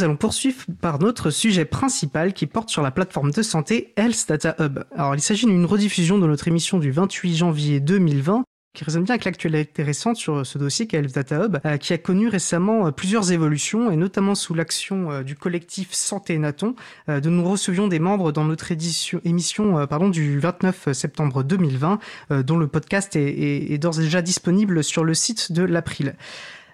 nous allons poursuivre par notre sujet principal qui porte sur la plateforme de santé Health Data Hub. Alors, il s'agit d'une rediffusion de notre émission du 28 janvier 2020 qui résonne bien avec l'actualité récente sur ce dossier qu'est Health Data Hub, euh, qui a connu récemment euh, plusieurs évolutions, et notamment sous l'action euh, du collectif Santé Naton, de nous recevions des membres dans notre édition, émission pardon, du 29 septembre 2020, dont le podcast est, est, est d'ores et déjà disponible sur le site de l'April.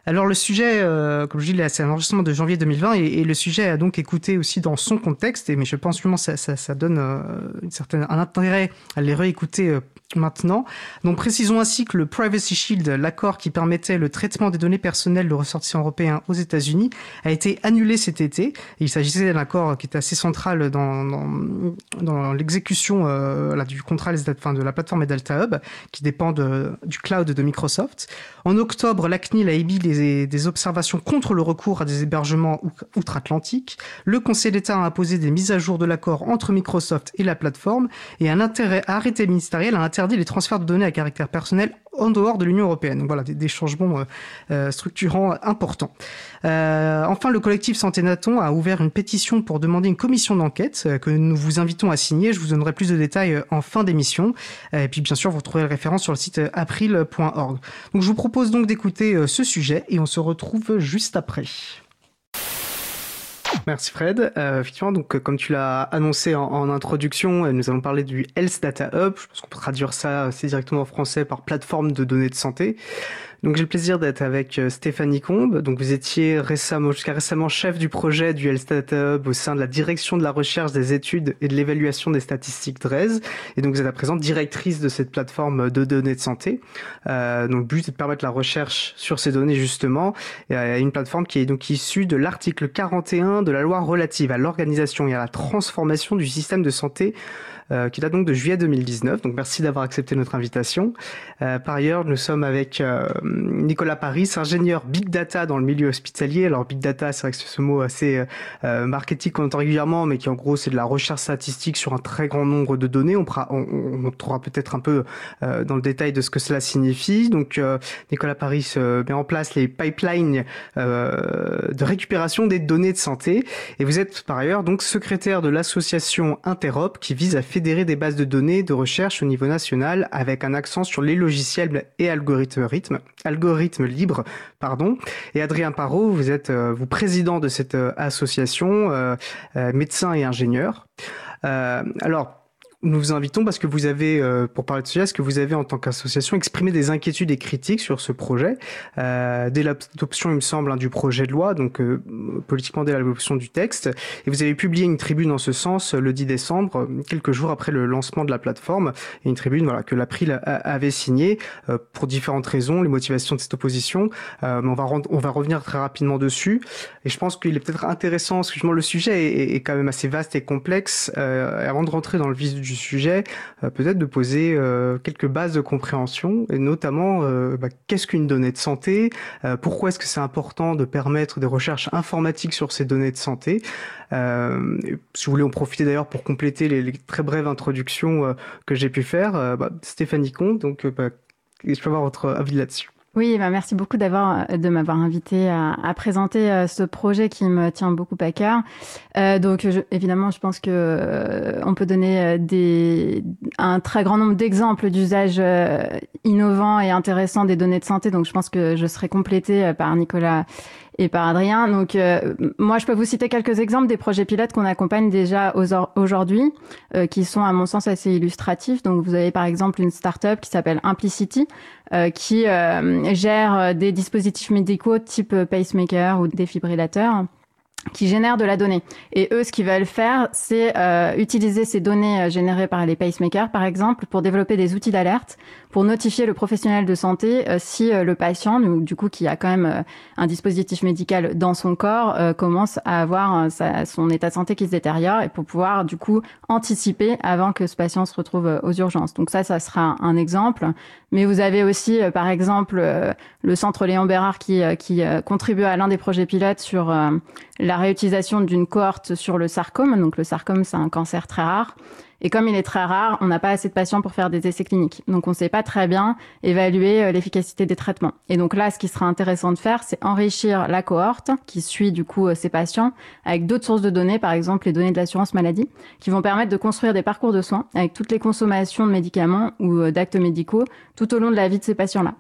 Alors le sujet, euh, comme je dis, c'est un enregistrement de janvier 2020 et, et, le sujet a donc écouté aussi dans son contexte. Et mais je pense que ça, donne euh, une certaine un intérêt à les réécouter euh, maintenant. Donc précisons ainsi que le Privacy Shield, l'accord qui permettait le traitement des données personnelles de ressortissants européens aux États-Unis, a été annulé cet été. Il s'agissait d'un accord qui était assez central dans, dans, dans l'exécution euh, du contrat enfin, de la plateforme Delta Hub, qui dépend du cloud de Microsoft. En octobre, la CNIL a émis des, des observations contre le recours à des hébergements outre-Atlantique. Le Conseil d'État a imposé des mises à jour de l'accord entre Microsoft et la plateforme et un intérêt arrêté ministériel a interdit les transferts de données à caractère personnel en dehors de l'Union européenne. Donc voilà, des, changements euh, euh, structurants importants. Euh, enfin, le collectif Santé Naton a ouvert une pétition pour demander une commission d'enquête que nous vous invitons à signer. Je vous donnerai plus de détails en fin d'émission. Et puis, bien sûr, vous trouverez la référence sur le site april.org. Donc, je vous propose donc d'écouter ce sujet et on se retrouve juste après. Merci Fred. Euh, effectivement, donc comme tu l'as annoncé en, en, introduction, nous allons parler du Health Data Hub. Je pense qu'on peut traduire ça assez directement en français par plateforme de données de santé. Donc j'ai le plaisir d'être avec euh, Stéphanie Combe. Donc vous étiez récemment, jusqu'à récemment chef du projet du Data Hub au sein de la direction de la recherche des études et de l'évaluation des statistiques DRES. Et donc vous êtes à présent directrice de cette plateforme de données de santé. Euh, donc le but est de permettre la recherche sur ces données justement. Et, euh, une plateforme qui est donc issue de l'article 41 de la loi relative à l'organisation et à la transformation du système de santé euh, qui date donc de juillet 2019. Donc merci d'avoir accepté notre invitation. Euh, par ailleurs, nous sommes avec euh, Nicolas Paris, ingénieur Big Data dans le milieu hospitalier. Alors Big Data, c'est vrai que c'est ce mot assez euh, marketing qu'on entend régulièrement, mais qui en gros c'est de la recherche statistique sur un très grand nombre de données. On, pourra, on, on trouvera peut-être un peu euh, dans le détail de ce que cela signifie. Donc euh, Nicolas Paris met en place les pipelines de récupération des données de santé. Et vous êtes par ailleurs donc secrétaire de l'association Interop qui vise à fédérer des bases de données de recherche au niveau national avec un accent sur les logiciels et algorithmes, libres. Pardon. Et Adrien Parot, vous êtes euh, vous président de cette euh, association, euh, médecin et ingénieur. Alors, nous vous invitons parce que vous avez, euh, pour parler de ce est-ce que vous avez en tant qu'association exprimé des inquiétudes et critiques sur ce projet euh, dès l'adoption, il me semble, hein, du projet de loi, donc euh, politiquement dès l'adoption du texte. Et vous avez publié une tribune en ce sens le 10 décembre, quelques jours après le lancement de la plateforme, et une tribune voilà que l'April avait signée euh, pour différentes raisons, les motivations de cette opposition. Euh, mais on va on va revenir très rapidement dessus. Et je pense qu'il est peut-être intéressant, parce que le sujet est, est, quand même assez vaste et complexe. Euh, avant de rentrer dans le vif du sujet, euh, peut-être de poser euh, quelques bases de compréhension, et notamment euh, bah, qu'est-ce qu'une donnée de santé, pourquoi est-ce que c'est important de permettre des recherches informatiques sur ces données de santé. Si vous voulez en profiter d'ailleurs pour compléter les, les, très brèves introductions que j'ai pu faire, bah, Stéphanie Comte, donc bah, je peux avoir votre avis là-dessus. Oui, bah merci beaucoup d'avoir euh, de m'avoir invité à, présenter euh, ce projet qui me tient beaucoup à cœur. Euh, donc, évidemment, je pense que on peut donner des un très grand nombre d'exemples d'usages innovants et intéressants des données de santé. Donc, je pense que je serai complétée par Nicolas et par Adrien. Donc, euh, moi, je peux vous citer quelques exemples des projets pilotes qu'on accompagne déjà aujourd'hui, euh, qui sont, à mon sens, assez illustratifs. Donc, vous avez par exemple une start-up qui s'appelle Implicity, euh, qui gère des dispositifs médicaux type pacemaker ou défibrillateurs qui génèrent de la donnée. Et eux, ce qu'ils veulent faire, c'est euh, utiliser ces données euh, générées par les pacemakers, par exemple, pour développer des outils d'alerte, pour notifier le professionnel de santé euh, si euh, le patient, du coup, qui a quand même euh, un dispositif médical dans son corps, euh, commence à avoir sa, son état de santé qui se détériore, et pour pouvoir, du coup, anticiper avant que ce patient se retrouve aux urgences. Donc ça, ça sera un exemple. Mais vous avez aussi, par exemple, le centre Léon Bérard qui, qui contribue à l'un des projets pilotes sur la réutilisation d'une cohorte sur le sarcome. Donc le sarcome, c'est un cancer très rare. Et comme il est très rare, on n'a pas assez de patients pour faire des essais cliniques. Donc on ne sait pas très bien évaluer euh, l'efficacité des traitements. Et donc là, ce qui sera intéressant de faire, c'est enrichir la cohorte qui suit du coup euh, ces patients avec d'autres sources de données, par exemple les données de l'assurance maladie, qui vont permettre de construire des parcours de soins avec toutes les consommations de médicaments ou euh, d'actes médicaux tout au long de la vie de ces patients-là.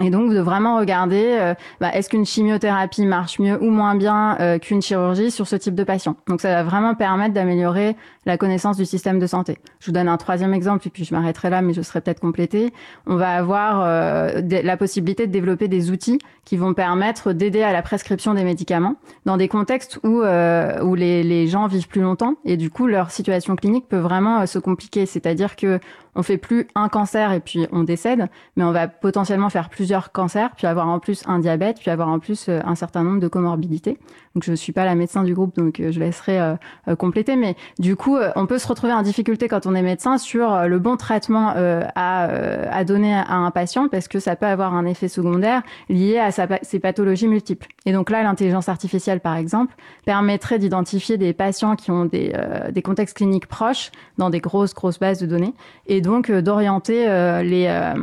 Et donc de vraiment regarder, bah, est-ce qu'une chimiothérapie marche mieux ou moins bien qu'une chirurgie sur ce type de patient. Donc ça va vraiment permettre d'améliorer la connaissance du système de santé. Je vous donne un troisième exemple et puis je m'arrêterai là, mais je serai peut-être complété. On va avoir euh, la possibilité de développer des outils qui vont permettre d'aider à la prescription des médicaments dans des contextes où où les, les gens vivent plus longtemps et du coup leur situation clinique peut vraiment se compliquer. C'est-à-dire que on fait plus un cancer et puis on décède, mais on va potentiellement faire plusieurs cancers, puis avoir en plus un diabète, puis avoir en plus euh, un certain nombre de comorbidités. Donc je ne suis pas la médecin du groupe, donc euh, je laisserai euh, compléter. Mais du coup, on peut se retrouver en difficulté quand on est médecin sur le bon traitement à, à, donner à un patient, parce que ça peut avoir un effet secondaire lié à sa, ses pathologies multiples. Et donc là, l'intelligence artificielle, par exemple, permettrait d'identifier des patients qui ont des, des contextes cliniques proches dans des grosses, grosses bases de données et donc euh, d'orienter euh, les euh,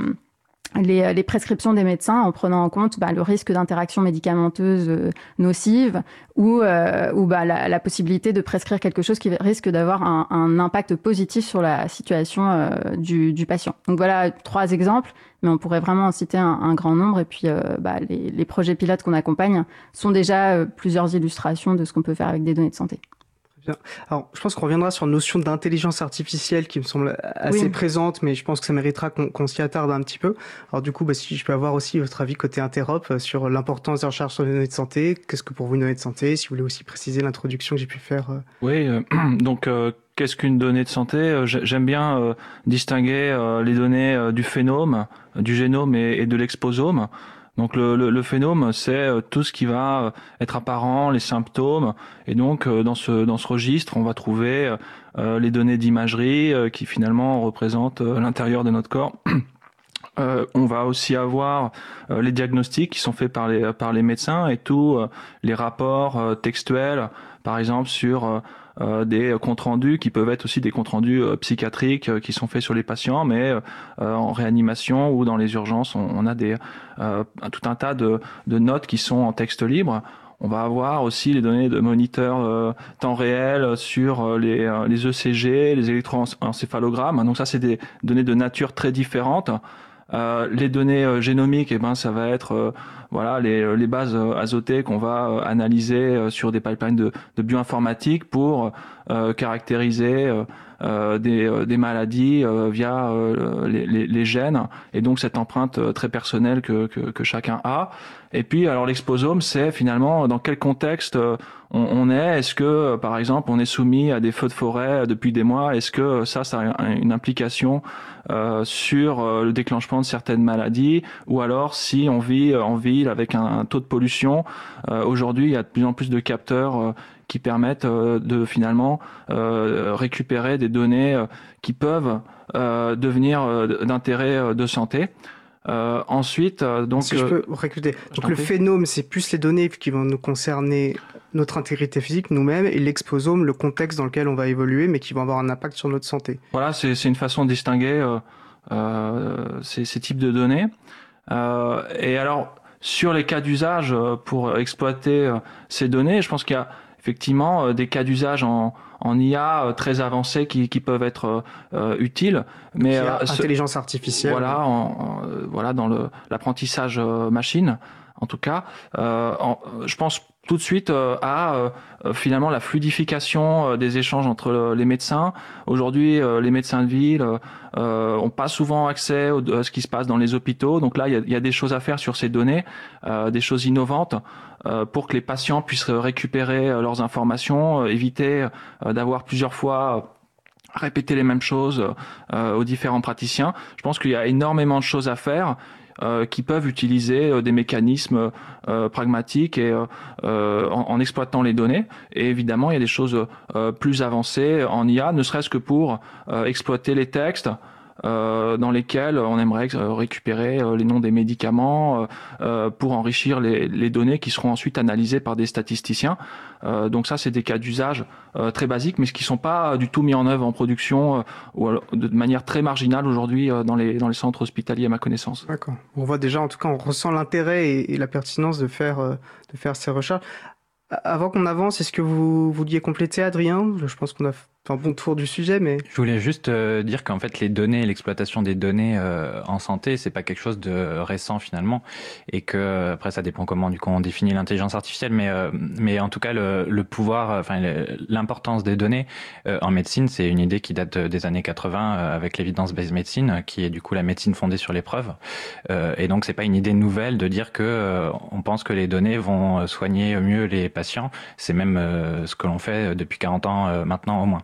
les, les, prescriptions des médecins en prenant en compte bah, le risque d'interaction médicamenteuse nocive ou, ou bah, la, la, possibilité de prescrire quelque chose qui risque d'avoir un, un, impact positif sur la situation du, du, patient. Donc voilà trois exemples, mais on pourrait vraiment en citer un, un grand nombre. Et puis bah, les, les, projets pilotes qu'on accompagne sont déjà plusieurs illustrations de ce qu'on peut faire avec des données de santé. Alors, je pense qu'on reviendra sur une notion d'intelligence artificielle qui me semble assez présente, mais je pense que ça méritera qu'on s'y attarde un petit peu. Alors, du coup, bah, si je peux avoir aussi votre avis côté Interop euh, sur l'importance des recherches sur les données de santé, qu'est-ce que pour vous une donnée de santé Si vous voulez aussi préciser l'introduction que j'ai pu faire. Euh. Oui, euh, donc qu'est-ce qu'une donnée de santé? J'aime bien distinguer les données du phénome, du génome et de l'exposome. Donc le, le, le phénome, c'est euh, tout ce qui va euh, être apparent, les symptômes, et donc euh, dans ce dans ce registre, on va trouver les données d'imagerie qui finalement représentent l'intérieur de notre corps. On va aussi avoir les diagnostics qui sont faits par les par les médecins et tous les rapports textuels, par exemple sur des comptes rendus qui peuvent être aussi des comptes rendus euh, psychiatriques euh, qui sont faits sur les patients, mais en réanimation ou dans les urgences, on, a des tout un tas de, de notes qui sont en texte libre. On va avoir aussi les données de moniteurs temps réel sur les, les ECG, les électroencéphalogrammes. Donc ça, c'est des données de nature très différentes. Euh, les données euh, génomiques, eh ben, ça va être euh, voilà les, les bases azotées qu'on va analyser sur des pipelines de bioinformatique pour caractériser des, des, maladies via les, les, les, gènes et donc cette empreinte très personnelle que, que, que chacun a. Et puis alors l'exposome, c'est finalement dans quel contexte on, est? Est-ce que par exemple on est soumis à des feux de forêt depuis des mois? Est-ce que ça, ça a une implication euh, sur euh, le déclenchement de certaines maladies, ou alors si on vit euh, en ville avec un, taux de pollution. Aujourd'hui, il y a de plus en plus de capteurs qui permettent de finalement récupérer des données qui peuvent devenir d'intérêt de santé. Euh, ensuite, euh, donc. Si je peux recruter. Donc le phénome, c'est plus les données qui vont nous concerner notre intégrité physique, nous-mêmes, et l'exposome, le contexte dans lequel on va évoluer, mais qui vont avoir un impact sur notre santé. Voilà, c'est une façon de distinguer euh, ces, ces, types de données. et alors, sur les cas d'usage pour exploiter ces données, je pense qu'il y a effectivement des cas d'usage en, en IA euh, très avancés qui, qui peuvent être euh, euh, utiles. Mais intelligence artificielle. Voilà, en, voilà dans le l'apprentissage machine. En tout cas, je pense tout de suite à finalement la fluidification des échanges entre les médecins. Aujourd'hui, les médecins de ville ont pas souvent accès à ce qui se passe dans les hôpitaux. Donc là, il y a, y a, des choses à faire sur ces données, des choses innovantes. Euh, pour que les patients puissent récupérer euh, leurs informations, euh, éviter d'avoir plusieurs fois répéter les mêmes choses aux différents praticiens. Je pense qu'il y a énormément de choses à faire. qui peuvent utiliser des mécanismes pragmatiques et en, exploitant les données. Et évidemment, il y a des choses plus avancées en IA, ne serait-ce que pour exploiter les textes, dans lesquels on aimerait récupérer les noms des médicaments pour enrichir les, données qui seront ensuite analysées par des statisticiens. donc ça, c'est des cas d'usage très basiques, mais qui sont pas du tout mis en œuvre en production ou de manière très marginale aujourd'hui dans les centres hospitaliers à ma connaissance. D'accord. On voit déjà, en tout cas, on ressent l'intérêt et, et, la pertinence de faire de faire ces recherches. Avant qu'on avance, est-ce que vous vouliez compléter, Adrien? Je pense qu'on a je voulais juste euh, dire qu'en fait les données, l'exploitation des données euh, en santé, c'est pas quelque chose de récent finalement, et que après ça dépend comment du coup on définit l'intelligence artificielle, mais euh, mais en tout cas le, le pouvoir, enfin l'importance des données en médecine, c'est une idée qui date des années 80 avec l'évidence-based medicine, qui est du coup la médecine fondée sur les preuves, et donc c'est pas une idée nouvelle de dire que on pense que les données vont soigner mieux les patients, c'est même ce que l'on fait depuis 40 ans maintenant au moins.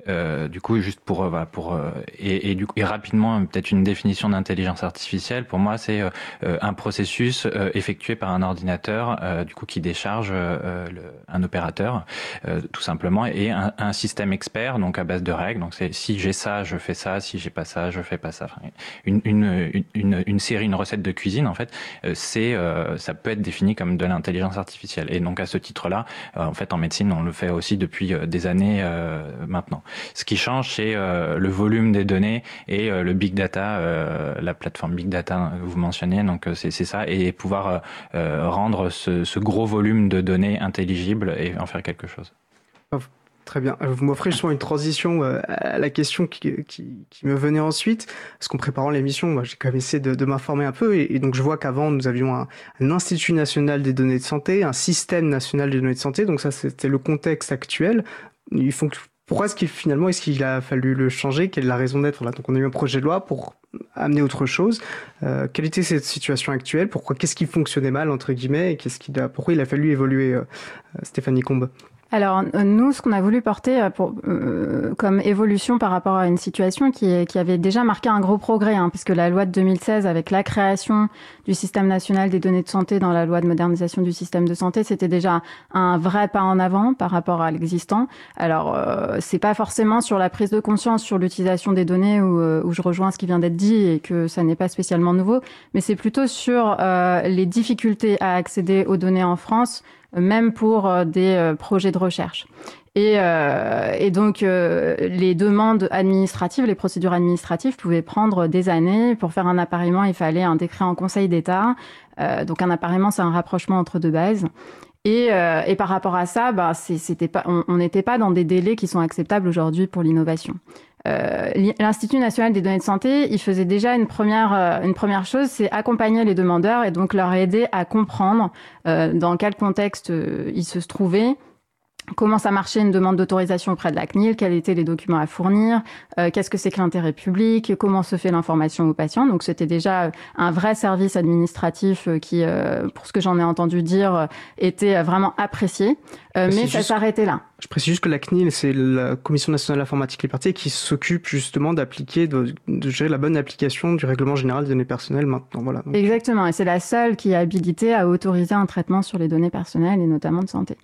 Euh, du coup, juste pour euh, pour euh, et, et, du coup, et rapidement peut-être une définition d'intelligence artificielle. Pour moi, c'est un processus effectué par un ordinateur, du coup, qui décharge le, un opérateur, tout simplement, et un, un, système expert, donc à base de règles. Donc, c'est si j'ai ça, je fais ça. Si j'ai pas ça, je fais pas ça. Une, une, une, une, série, une recette de cuisine, en fait, c'est ça peut être défini comme de l'intelligence artificielle. Et donc à ce titre-là, en fait, en médecine, on le fait aussi depuis des années maintenant. Ce qui change, c'est euh, le volume des données et euh, le big data, euh, la plateforme big data que vous mentionnez. Donc c'est ça et pouvoir rendre ce, gros volume de données intelligible et en faire quelque chose. Très bien. Vous m'offrez justement une transition à la question qui, me venait ensuite. Parce qu'en préparant l'émission, j'ai quand même essayé de, m'informer un peu. Et, donc, je vois qu'avant, nous avions un, un, Institut national des données de santé, un système national des données de santé. Donc, ça, c'était le contexte actuel. Il faut pourquoi est-ce qu'il finalement est-ce qu'il a fallu le changer? Quelle est la raison d'être là? Donc on a eu un projet de loi pour amener autre chose. Euh, quelle était cette situation actuelle? Pourquoi Qu'est-ce qui fonctionnait mal entre guillemets Et qu'est-ce qu'il a Pourquoi il a fallu évoluer euh, Stéphanie Combe? Alors nous, ce qu'on a voulu porter euh, pour, euh, comme évolution par rapport à une situation qui, qui avait déjà marqué un gros progrès, hein, puisque la loi de 2016, avec la création du système national des données de santé dans la loi de modernisation du système de santé, c'était déjà un vrai pas en avant par rapport à l'existant. Alors euh, c'est pas forcément sur la prise de conscience sur l'utilisation des données où, euh, où, je rejoins ce qui vient d'être dit et que ça n'est pas spécialement nouveau, mais c'est plutôt sur les difficultés à accéder aux données en France même pour euh, des euh, projets de recherche. Et, euh, donc, les demandes administratives, les procédures administratives pouvaient prendre des années. Pour faire un appareillement, il fallait un décret en Conseil d'État. Donc, un appareillement, c'est un rapprochement entre deux bases. Et, par rapport à ça, bah, on n'était pas dans des délais qui sont acceptables aujourd'hui pour l'innovation. Euh, L'Institut national des données de santé, il faisait déjà une première, euh, une première chose, c'est accompagner les demandeurs et donc leur aider à comprendre euh, dans quel contexte ils se trouvaient, comment ça marchait une demande d'autorisation auprès de la CNIL, quels étaient les documents à fournir, euh, qu'est-ce que c'est que l'intérêt public, comment se fait l'information aux patients? Donc c'était déjà un vrai service administratif qui, pour ce que j'en ai entendu dire, était vraiment apprécié. mais ça s'arrêtait là. Je précise juste que la CNIL, c'est la Commission nationale d'informatique liberté qui s'occupe justement d'appliquer, de, de, gérer la bonne application du règlement général des données personnelles maintenant. Voilà. Exactement, et c'est la seule qui est habilitée à autoriser un traitement sur les données personnelles et notamment de santé.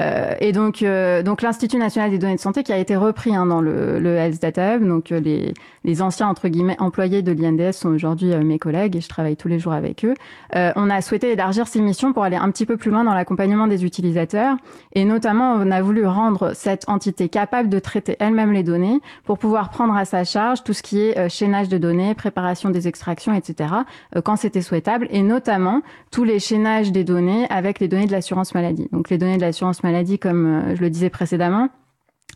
Euh, et donc, euh, donc l'Institut national des données de santé qui a été repris hein, dans le, le, Health Data Hub. Donc, euh, les, les anciens entre guillemets employés de l'INDS sont aujourd'hui euh, mes collègues et je travaille tous les jours avec eux. On a souhaité élargir ces missions pour aller un petit peu plus loin dans l'accompagnement des utilisateurs et notamment on a voulu rendre cette entité capable de traiter elle-même les données pour pouvoir prendre à sa charge tout ce qui est chaînage de données, préparation des extractions, etc. quand c'était souhaitable et notamment tous les chaînages des données avec les données de l'assurance maladie. Donc les données de l'assurance maladie, comme euh, je le disais précédemment,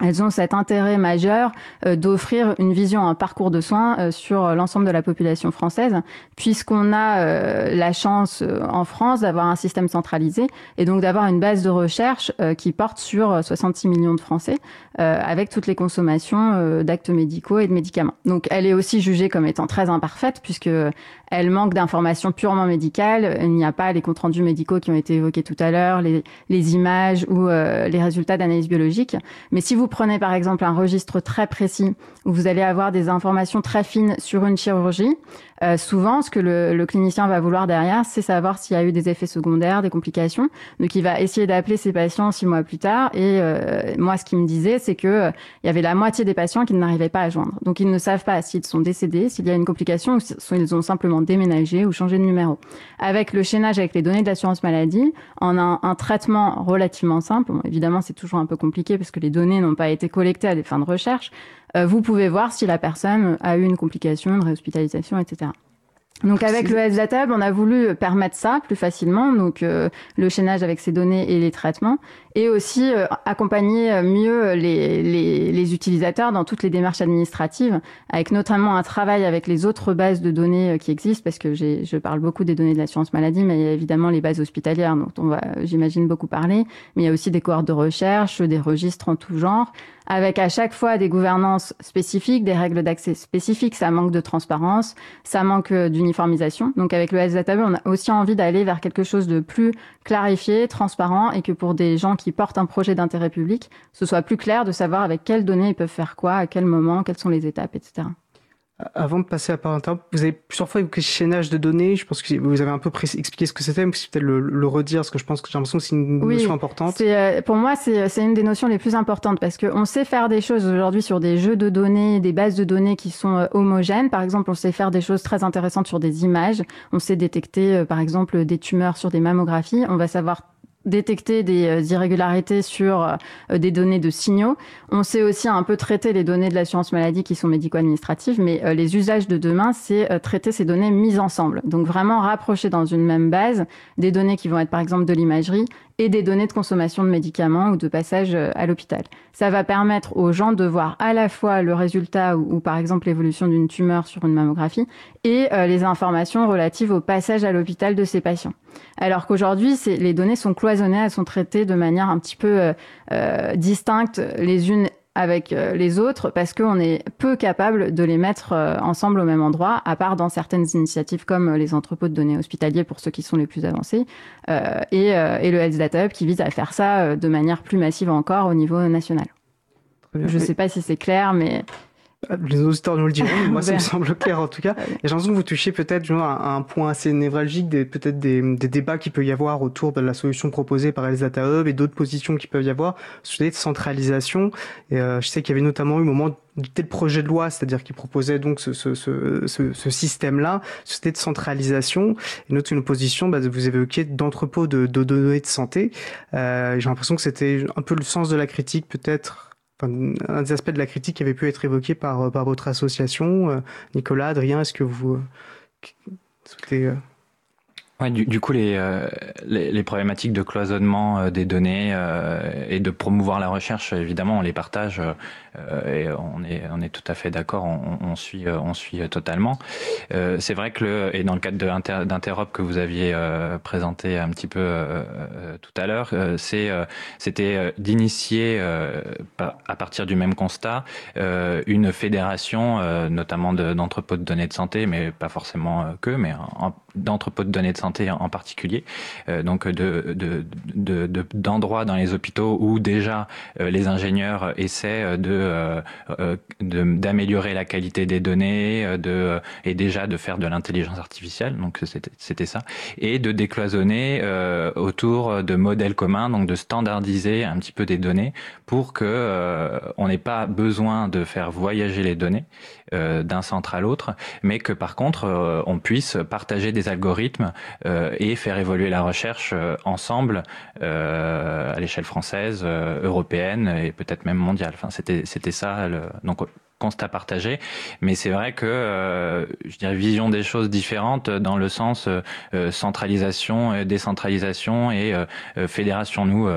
elles ont cet intérêt majeur euh, d'offrir une vision, un parcours de soins euh, sur l'ensemble de la population française, puisqu'on a euh, la chance en France d'avoir un système centralisé et donc d'avoir une base de recherche qui porte sur 66 millions de Français, avec toutes les consommations d'actes médicaux et de médicaments. Donc elle est aussi jugée comme étant très imparfaite, puisque elle manque d'informations purement médicales. Il n'y a pas les comptes rendus médicaux qui ont été évoqués tout à l'heure, les, les, images ou les résultats d'analyse biologique. Mais si vous vous prenez par exemple un registre très précis où vous allez avoir des informations très fines sur une chirurgie, euh, souvent, ce que le, clinicien va vouloir derrière, c'est savoir s'il y a eu des effets secondaires, des complications. Donc, il va essayer d'appeler ses patients six mois plus tard. Et euh, moi, ce qu'il me disait, c'est que euh, il y avait la moitié des patients qui n'arrivaient pas à joindre. Donc, ils ne savent pas s'ils sont décédés, s'il y a une complication, ou s'ils ont simplement déménagé ou changé de numéro. Avec le chaînage avec les données de l'assurance maladie, en un, un traitement relativement simple, évidemment, c'est toujours un peu compliqué parce que les données n'ont pas été collectées à des fins de recherche, vous pouvez voir si la personne a eu une complication, une réhospitalisation, etc. Donc avec le Health Data on a voulu permettre ça plus facilement, donc euh, le chaînage avec ces données et les traitements, et aussi euh, accompagner euh, mieux les, les, les, utilisateurs dans toutes les démarches administratives, avec notamment un travail avec les autres bases de données qui existent, parce que je parle beaucoup des données de l'assurance maladie, mais il y a évidemment les bases hospitalières dont on va, j'imagine, beaucoup parler, mais il y a aussi des cohortes de recherche, des registres en tout genre, avec à chaque fois des gouvernances spécifiques, des règles d'accès spécifiques. Ça manque de transparence, ça manque euh, d'uniformisation. Donc avec le Health on a aussi envie d'aller vers quelque chose de plus clarifié, transparent, et que pour des gens qui portent un projet d'intérêt public, ce soit plus clair de savoir avec quelles données ils peuvent faire quoi, à quel moment, quelles sont les étapes, etc. Avant de passer à part vous avez plusieurs fois évoqué chaînage de données. Je pense que vous avez un peu expliqué ce que c'était, mais c'est peut-être le, redire, parce que je pense que j'ai l'impression que c'est une notion importante. Euh, pour moi, c'est une des notions les plus importantes, parce qu'on sait faire des choses aujourd'hui sur des jeux de données, des bases de données qui sont euh, homogènes. Par exemple, on sait faire des choses très intéressantes sur des images. On sait détecter, euh, par exemple, des tumeurs sur des mammographies. On va savoir détecter des euh, irrégularités sur euh, des données de signaux. On sait aussi un peu traiter les données de l'assurance maladie qui sont médico-administratives, mais euh, les usages de demain, c'est traiter ces données mises ensemble. Donc vraiment rapprocher dans une même base des données qui vont être par exemple de l'imagerie et des données de consommation de médicaments ou de passage à l'hôpital. Ça va permettre aux gens de voir à la fois le résultat ou, par exemple l'évolution d'une tumeur sur une mammographie et les informations relatives au passage à l'hôpital de ces patients. Alors qu'aujourd'hui, les données sont cloisonnées, elles sont traitées de manière un petit peu euh, euh, distincte les unes avec euh, les autres parce qu'on est peu capable de les mettre ensemble au même endroit, à part dans certaines initiatives comme les entrepôts de données hospitaliers pour ceux qui sont les plus avancés, et, et, le Health Data Hub qui vise à faire ça de manière plus massive encore au niveau national. Je ne sais pas si c'est clair, mais les auditeurs nous le diront, mais moi ça me semble clair en tout cas. Et j'ai l'impression que vous touchez peut-être à un point assez névralgique, des, peut-être des, des, débats qu'il peut y avoir autour de la solution proposée par El Data Hub et d'autres positions qui peuvent y avoir sur de centralisation. Et euh, je sais qu'il y avait notamment eu au moment du tel projet de loi, c'est-à-dire qui proposait donc ce, ce, ce, ce système-là, c'était de centralisation. Et notre une position, bah, vous évoquiez d'entrepôt de, de, données de santé. Euh, j'ai l'impression que c'était un peu le sens de la critique peut-être un des aspects de la critique qui avait pu être évoqué par, euh, par votre association. Euh, Nicolas, Adrien, est-ce que vous euh, souhaitez... Du, coup, les, les, problématiques de cloisonnement des données et de promouvoir la recherche, évidemment, on les partage euh, et on est, tout à fait d'accord, on, suit, euh, on suit totalement. Euh, c'est vrai que et dans le cadre d'Interop que vous aviez présenté un petit peu tout à l'heure, c'était d'initier à partir du même constat une fédération, notamment d'entrepôts de, données de santé, mais pas forcément que, mais d'entrepôts de données de santé en, particulier, de d'endroits de, dans les hôpitaux où déjà les ingénieurs essaient de euh, euh, d'améliorer la qualité des données, euh, de, et déjà de faire de l'intelligence artificielle, donc c'était ça, et de décloisonner autour de modèles communs, donc de standardiser un petit peu des données pour que on n'ait pas besoin de faire voyager les données d'un centre à l'autre, mais que par contre on puisse partager des algorithmes et faire évoluer la recherche ensemble à l'échelle française, européenne et peut-être même mondiale. Enfin, c'était c'était ça, le, donc constat partagé. Mais c'est vrai que, euh, je dirais, vision des choses différentes dans le sens euh, centralisation, décentralisation et euh, fédération. Nous,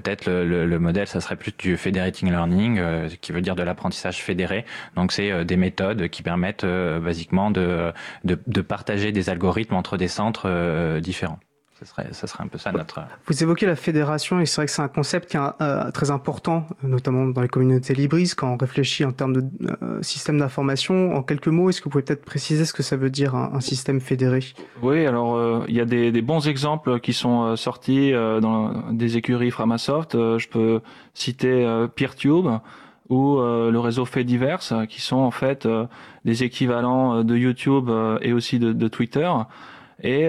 peut-être le, le, modèle, ça serait plus du federating learning, qui veut dire de l'apprentissage fédéré. Donc c'est des méthodes qui permettent basiquement de, de, de, partager des algorithmes entre des centres différents. Ça serait, ça serait un peu ça notre. Vous évoquez la fédération et c'est vrai que c'est un concept qui est euh, très important, notamment dans les communautés libristes, quand on réfléchit en termes de euh, système d'information. En quelques mots, est-ce que vous pouvez peut-être préciser ce que ça veure dire un, système fédéré? Oui, alors euh, il y a des, des, bons exemples qui sont sortis dans des écuries Framasoft. je peux citer PeerTube ou le réseau Fediverse, qui sont en fait des équivalents de YouTube et aussi de, de Twitter. Et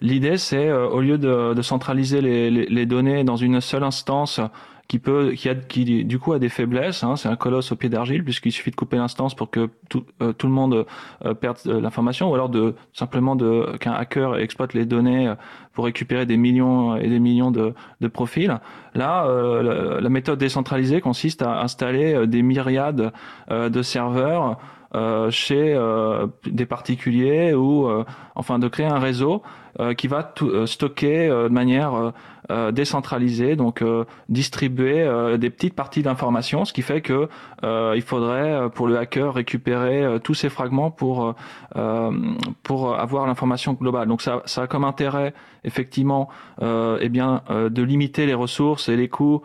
L'idée, c'est euh, au lieu de, centraliser les, données dans une seule instance qui peut, qui a, qui du coup a des faiblesses. Hein, c'est un colosse au pied d'argile puisqu'il suffit de couper l'instance pour que tout, euh, tout le monde euh, perde l'information, ou alors de simplement qu'un hacker exploite les données pour récupérer des millions et des millions de, de profils. Là, la, la, méthode décentralisée consiste à installer des myriades de serveurs. Euh, chez euh, des particuliers ou euh, enfin de créer un réseau qui va tout, stocker de manière décentralisée, donc distribuer des petites parties d'informations, ce qui fait que il faudrait pour le hacker récupérer tous ces fragments pour pour avoir l'information globale. Donc ça, ça a comme intérêt effectivement eh bien de limiter les ressources et les coûts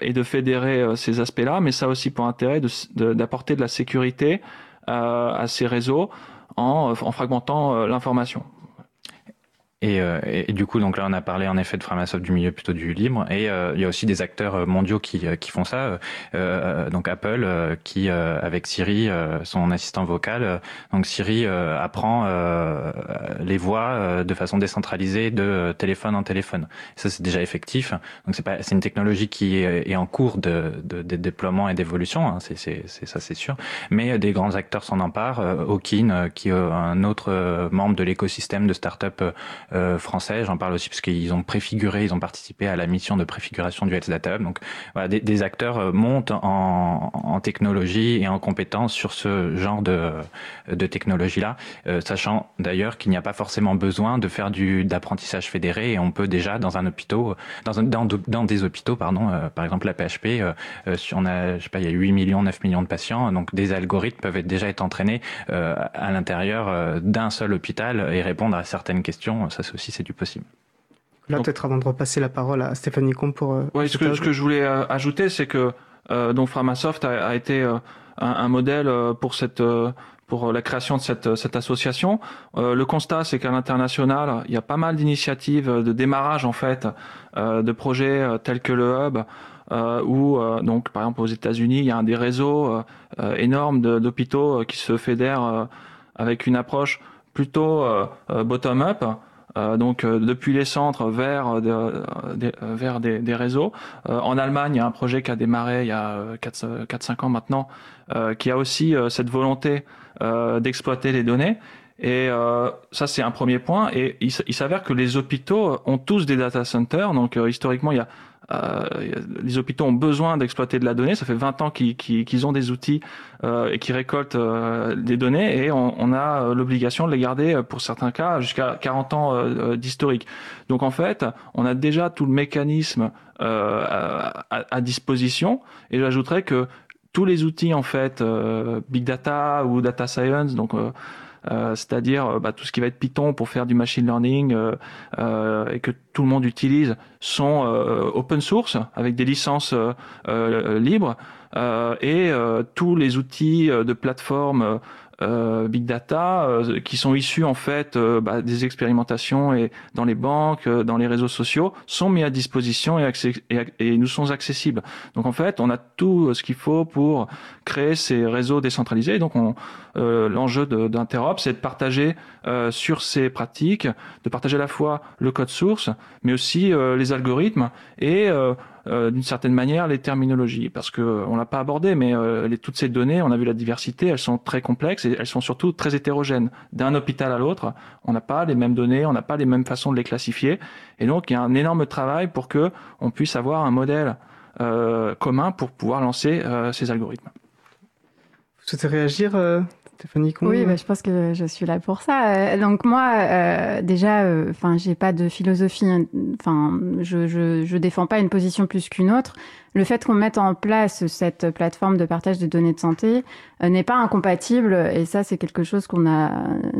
et de fédérer euh, ces aspects-là, mais ça aussi pour intérêt d'apporter de, de, la sécurité euh, à ces réseaux en fragmentant l'information. Euh, et, et, du coup, donc là, on a parlé en effet de Framasoft du milieu plutôt du libre, et euh, il y a aussi des acteurs euh, mondiaux qui, qui font ça. donc Apple, qui avec Siri, son assistant vocal, donc Siri apprend les voix de façon décentralisée de téléphone en téléphone. Ça, c'est déjà effectif. Donc c'est pas, c'est une technologie qui est, en cours de, de, de déploiement et d'évolution. Hein, c'est, c'est, ça, c'est sûr. Mais des grands acteurs s'en emparent. Okin, qui est un autre membre de l'écosystème de start-up euh, français. J'en parle aussi parce qu'ils ont préfiguré, ils ont participé à la mission de préfiguration du Health Data Hub. Donc voilà, des, des acteurs euh, montent en, en, technologie et en compétences sur ce genre de, de technologie-là, euh, sachant d'ailleurs qu'il n'y a pas forcément besoin de faire du d'apprentissage fédéré et on peut déjà dans un hôpital, dans, un, dans, dans des hôpitaux, pardon, par exemple la PHP, si on a, je sais pas, il y a 8 millions, 9 millions de patients, donc des algorithmes peuvent être déjà être entraînés à l'intérieur d'un seul hôpital et répondre à certaines questions. Aussi, c'est du possible. Là, peut-être avant de repasser la parole à Stéphanie Comte pour. Euh, oui, ce que, ce que, je voulais euh, ajouter, c'est que euh, donc Framasoft a, a été un, un, modèle pour cette pour la création de cette, cette association. le constat, c'est qu'à l'international, il y a pas mal d'initiatives de démarrage en fait de projets tels que le hub. Euh, où donc par exemple aux États-Unis il y a un des réseaux énormes d'hôpitaux qui se fédèrent avec une approche plutôt bottom-up euh, donc euh, depuis les centres vers, euh, vers des, des réseaux. en Allemagne, il y a un projet qui a démarré il y a 4-5 ans maintenant, qui a aussi cette volonté d'exploiter les données. Et ça, c'est un premier point. Et il, s'avère que les hôpitaux ont tous des data centers. Donc historiquement, il y a euh, les hôpitaux ont besoin d'exploiter de la donnée. Ça fait 20 ans qu'ils ont des outils euh, et qui récoltent euh, des données et on, a l'obligation de les garder pour certains cas jusqu'à 40 ans d'historique. Donc en fait, on a déjà tout le mécanisme à, à, disposition et j'ajouterais que tous les outils en fait big data ou data science donc euh, c'est-à-dire euh, bah, tout ce qui va être Python pour faire du machine learning euh, et que tout le monde utilise sont open source avec des licences libres et tous les outils de plateforme euh, big data euh, qui sont issus en fait euh, bah, des expérimentations et dans les banques, dans les réseaux sociaux, sont mis à disposition et, et, nous sont accessibles. Donc en fait, on a tout ce qu'il faut pour créer ces réseaux décentralisés. Donc l'enjeu d'Interop, c'est de partager sur ces pratiques, de partager à la fois le code source, mais aussi les algorithmes et euh, d'une certaine manière les terminologies, parce que euh, on l'a pas abordé, mais euh, toutes ces données, on a vu la diversité, elles sont très complexes et elles sont surtout très hétérogènes. D'un hôpital à l'autre, on n'a pas les mêmes données, on n'a pas les mêmes façons de les classifier, et donc il y a un énorme travail pour que on puisse avoir un modèle commun pour pouvoir lancer ces algorithmes. Vous souhaitez réagir Stéphanie Oui, bah, je pense que je suis là pour ça. Euh, donc moi, euh, déjà, enfin, j'ai pas de philosophie. Enfin, je, je, je défends pas une position plus qu'une autre. Le fait qu'on mette en place cette plateforme de partage des données de santé n'est pas incompatible, et ça, c'est quelque chose qu'on a,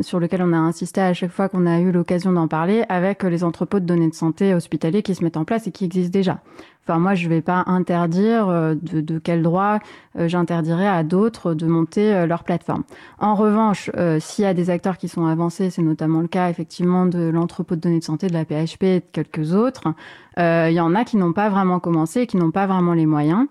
sur lequel on a insisté à chaque fois qu'on a eu l'occasion d'en parler, avec les entrepôts de données de santé hospitaliers qui se mettent en place et qui existent déjà. Enfin, moi, je ne vais pas interdire euh, de, quel droit euh, j'interdirais à d'autres de monter euh, leur plateforme. En revanche, s'il y a des acteurs qui sont avancés, c'est notamment le cas effectivement de l'entrepôt de données de santé, de la PHP et de quelques autres, il y en a qui n'ont pas vraiment commencé, qui n'ont pas vraiment les moyens.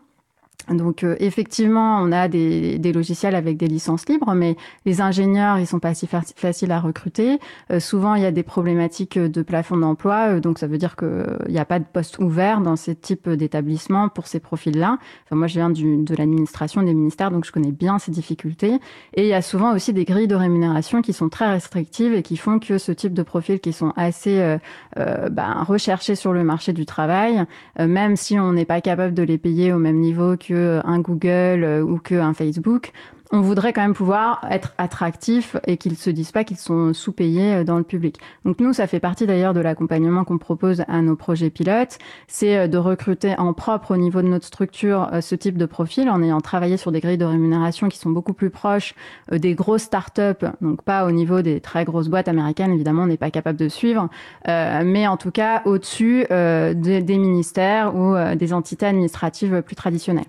Donc euh, effectivement, on a des, des, logiciels avec des licences libres, mais les ingénieurs, ils sont pas si faciles à recruter. Euh, souvent, il y a des problématiques de plafond d'emploi, euh, donc ça veut dire qu'il n'y a pas de poste ouvert dans ce type d'établissement pour ces profils-là. Enfin, moi, je viens du, de l'administration des ministères, donc je connais bien ces difficultés. Et il y a souvent aussi des grilles de rémunération qui sont très restrictives et qui font que ce type de profils qui sont assez ben, recherchés sur le marché du travail, même si on n'est pas capable de les payer au même niveau que un Google euh, ou qu'un Facebook on voudrait quand même pouvoir être attractif et qu'ils se disent pas qu'ils sont sous-payés euh, dans le public. Donc nous, ça fait partie d'ailleurs de l'accompagnement qu'on propose à nos projets pilotes, c'est euh, de recruter en propre au niveau de notre structure ce type de profil en ayant travaillé sur des grilles de rémunération qui sont beaucoup plus proches des grosses startups, donc pas au niveau des très grosses boîtes américaines, évidemment, on n'est pas capable de suivre, mais en tout cas au-dessus des ministères ou des entités administratives plus traditionnelles.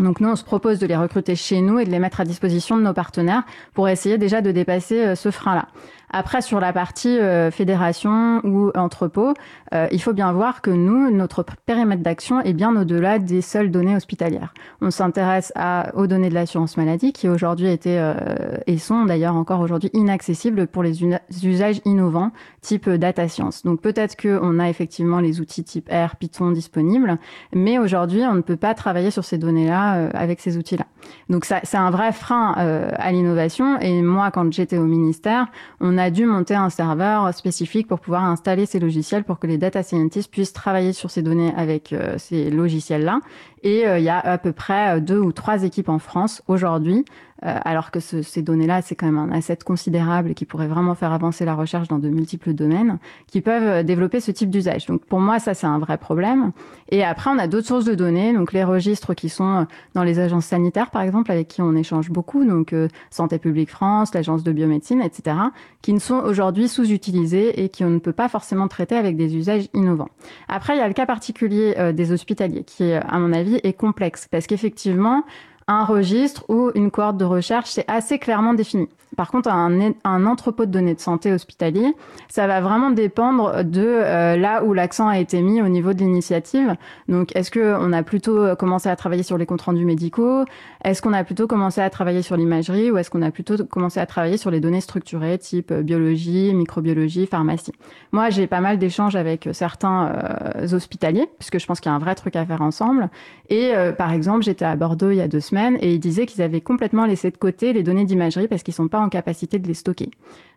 Donc nous, on se propose de les recruter chez nous et de les mettre à disposition de nos partenaires pour essayer déjà de dépasser euh, ce frein-là. Après, sur la partie euh, fédération ou entrepôt, euh, il faut bien voir que nous, notre périmètre d'action est bien au-delà des seules données hospitalières. On s'intéresse aux données de l'assurance maladie qui aujourd'hui étaient euh, et sont d'ailleurs encore aujourd'hui inaccessibles pour les usages innovants type data science. Donc peut-être qu'on a effectivement les outils type R, Python disponibles, mais aujourd'hui, on ne peut pas travailler sur ces données-là avec ces outils-là. Donc c'est un vrai frein à l'innovation. Et moi, quand j'étais au ministère, on a dû monter un serveur spécifique pour pouvoir installer ces logiciels pour que les data scientists puissent travailler sur ces données avec euh, ces logiciels-là. Et euh, il y a à peu près euh, deux ou trois équipes en France aujourd'hui euh, alors que ces données-là, c'est quand même un asset considérable qui pourrait vraiment faire avancer la recherche dans de multiples domaines, qui peuvent développer ce type d'usage. Donc pour moi, ça, c'est un vrai problème. Et après, on a d'autres sources de données, donc les registres qui sont dans les agences sanitaires, par exemple, avec qui on échange beaucoup, donc Santé publique France, l'agence de biomédecine, etc., qui ne sont aujourd'hui sous-utilisés et qui on ne peut pas forcément traiter avec des usages innovants. Après, il y a le cas particulier des hospitaliers, qui, à mon avis, est complexe, parce qu'effectivement, un registre ou une cohorte de recherche, c'est assez clairement défini. Par contre, un, entrepôt de données de santé hospitalier, ça va vraiment dépendre de euh, là où l'accent a été mis au niveau de l'initiative. Donc, est-ce qu'on a plutôt commencé à travailler sur les comptes rendus médicaux? Est-ce qu'on a plutôt commencé à travailler sur l'imagerie? Ou est-ce qu'on a plutôt commencé à travailler sur les données structurées, type euh, biologie, microbiologie, pharmacie? Moi, j'ai pas mal d'échanges avec certains euh, hospitaliers, puisque je pense qu'il y a un vrai truc à faire ensemble. Et par exemple, j'étais à Bordeaux il y a deux semaines et ils disaient qu'ils avaient complètement laissé de côté les données d'imagerie parce qu'ils sont pas en capacité de les stocker.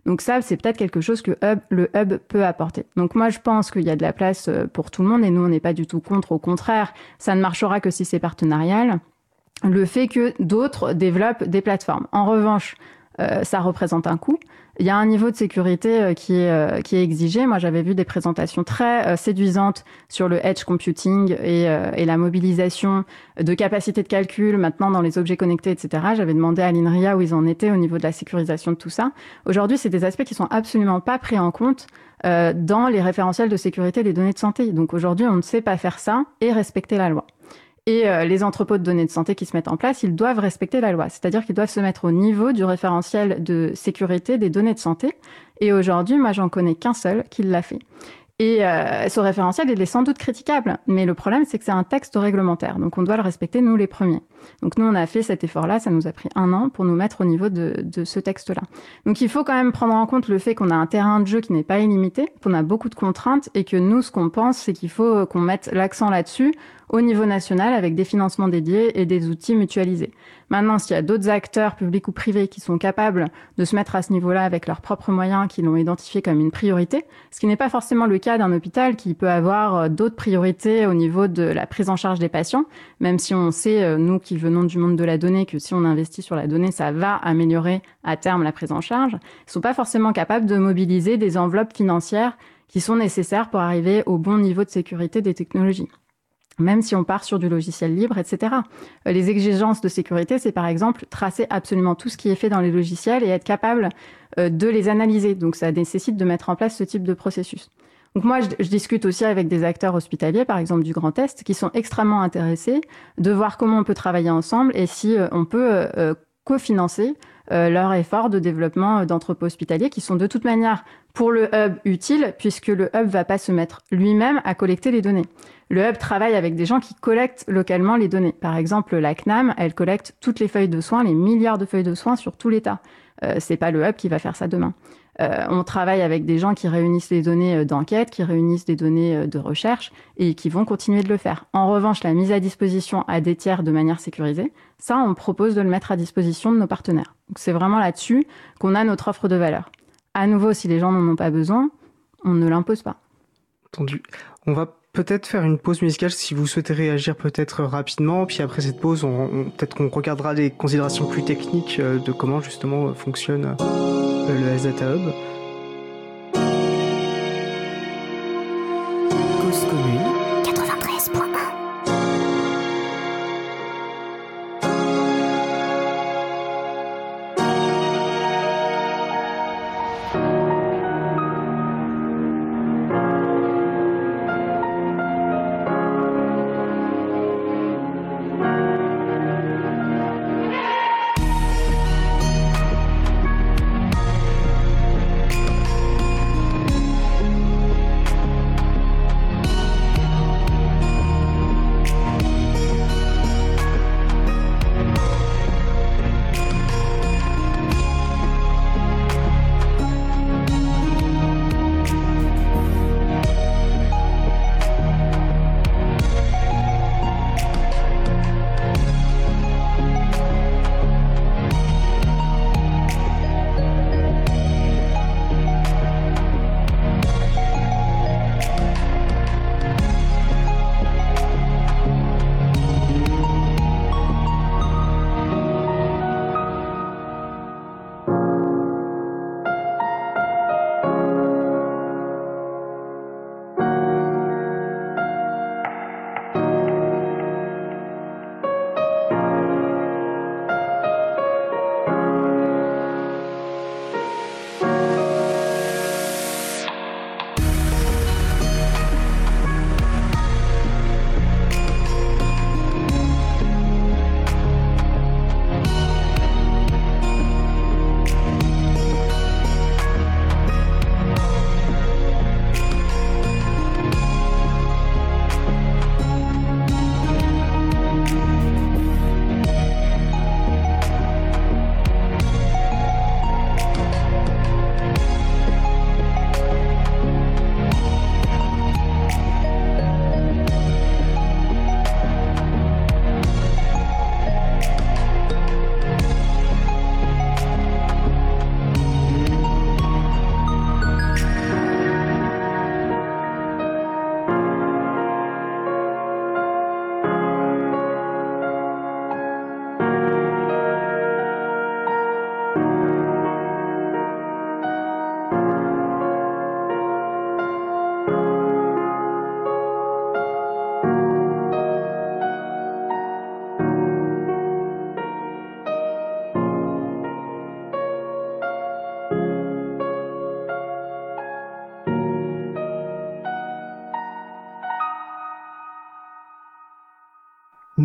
Donc ça, c'est peut-être quelque chose que le hub peut apporter. Donc moi, je pense qu'il y a de la place euh, pour tout le monde et nous, on n'est pas du tout contre. Au contraire, ça ne marchera que si c'est partenarial. Le fait que d'autres développent des plateformes. En revanche, euh, ça représente un coût. Il y a un niveau de sécurité euh, qui est, euh, qui est exigé. Moi, j'avais vu des présentations très séduisantes sur le edge computing et, et, la mobilisation de capacités de calcul maintenant dans les objets connectés, etc. J'avais demandé à l'INRIA où ils en étaient au niveau de la sécurisation de tout ça. Aujourd'hui, c'est des aspects qui sont absolument pas pris en compte dans les référentiels de sécurité des données de santé. Donc aujourd'hui, on ne sait pas faire ça et respecter la loi. Et euh, les entrepôts de données de santé qui se mettent en place, ils doivent respecter la loi. C'est-à-dire qu'ils doivent se mettre au niveau du référentiel de sécurité des données de santé. Et aujourd'hui, moi, j'en connais qu'un seul qui l'a fait. Et euh, ce référentiel, il est sans doute critiquable, mais le problème, c'est que c'est un texte réglementaire, donc on doit le respecter, nous les premiers. Donc nous, on a fait cet effort-là, ça nous a pris un an pour nous mettre au niveau de, de ce texte-là. Donc il faut quand même prendre en compte le fait qu'on a un terrain de jeu qui n'est pas illimité, qu'on a beaucoup de contraintes, et que nous, ce qu'on pense, c'est qu'il faut qu'on mette l'accent là-dessus au niveau national avec des financements dédiés et des outils mutualisés. Maintenant, s'il y a d'autres acteurs, publics ou privés, qui sont capables de se mettre à ce niveau-là avec leurs propres moyens, qui l'ont identifié comme une priorité, ce qui n'est pas forcément le cas d'un hôpital qui peut avoir euh, d'autres priorités au niveau de la prise en charge des patients, même si on sait, euh, nous qui venons du monde de la donnée, que si on investit sur la donnée, ça va améliorer à terme la prise en charge, ils sont pas forcément capables de mobiliser des enveloppes financières qui sont nécessaires pour arriver au bon niveau de sécurité des technologies même si on part sur du logiciel libre, etc. Euh, les exigences de sécurité, c'est par exemple tracer absolument tout ce qui est fait dans les logiciels et être capable euh, de les analyser. Donc ça nécessite de mettre en place ce type de processus. Donc moi, je, discute aussi avec des acteurs hospitaliers, par exemple du Grand Est, qui sont extrêmement intéressés de voir comment on peut travailler ensemble et si euh, on peut cofinancer leur effort de développement d'entrepôts hospitaliers qui sont de toute manière pour le hub utile puisque le hub va pas se mettre lui-même à collecter les données. Le hub travaille avec des gens qui collectent localement les données. Par exemple, la CNAM, elle collecte toutes les feuilles de soins, les milliards de feuilles de soins sur tout l'État. Euh, c'est pas le hub qui va faire ça demain. Euh, on travaille avec des gens qui réunissent les données euh, d'enquête, qui réunissent des données euh, de recherche et qui vont continuer de le faire. En revanche, la mise à disposition à des tiers de manière sécurisée, ça, on propose de le mettre à disposition de nos partenaires. Donc c'est vraiment là-dessus qu'on a notre offre de valeur. À nouveau, si les gens n'en ont pas besoin, on ne l'impose pas. Entendu. On va peut-être faire une pause musicale si vous souhaitez réagir peut-être rapidement. Puis après cette pause, on, peut-être qu'on regardera les considérations plus techniques euh, de comment justement fonctionne euh, le SData Hub.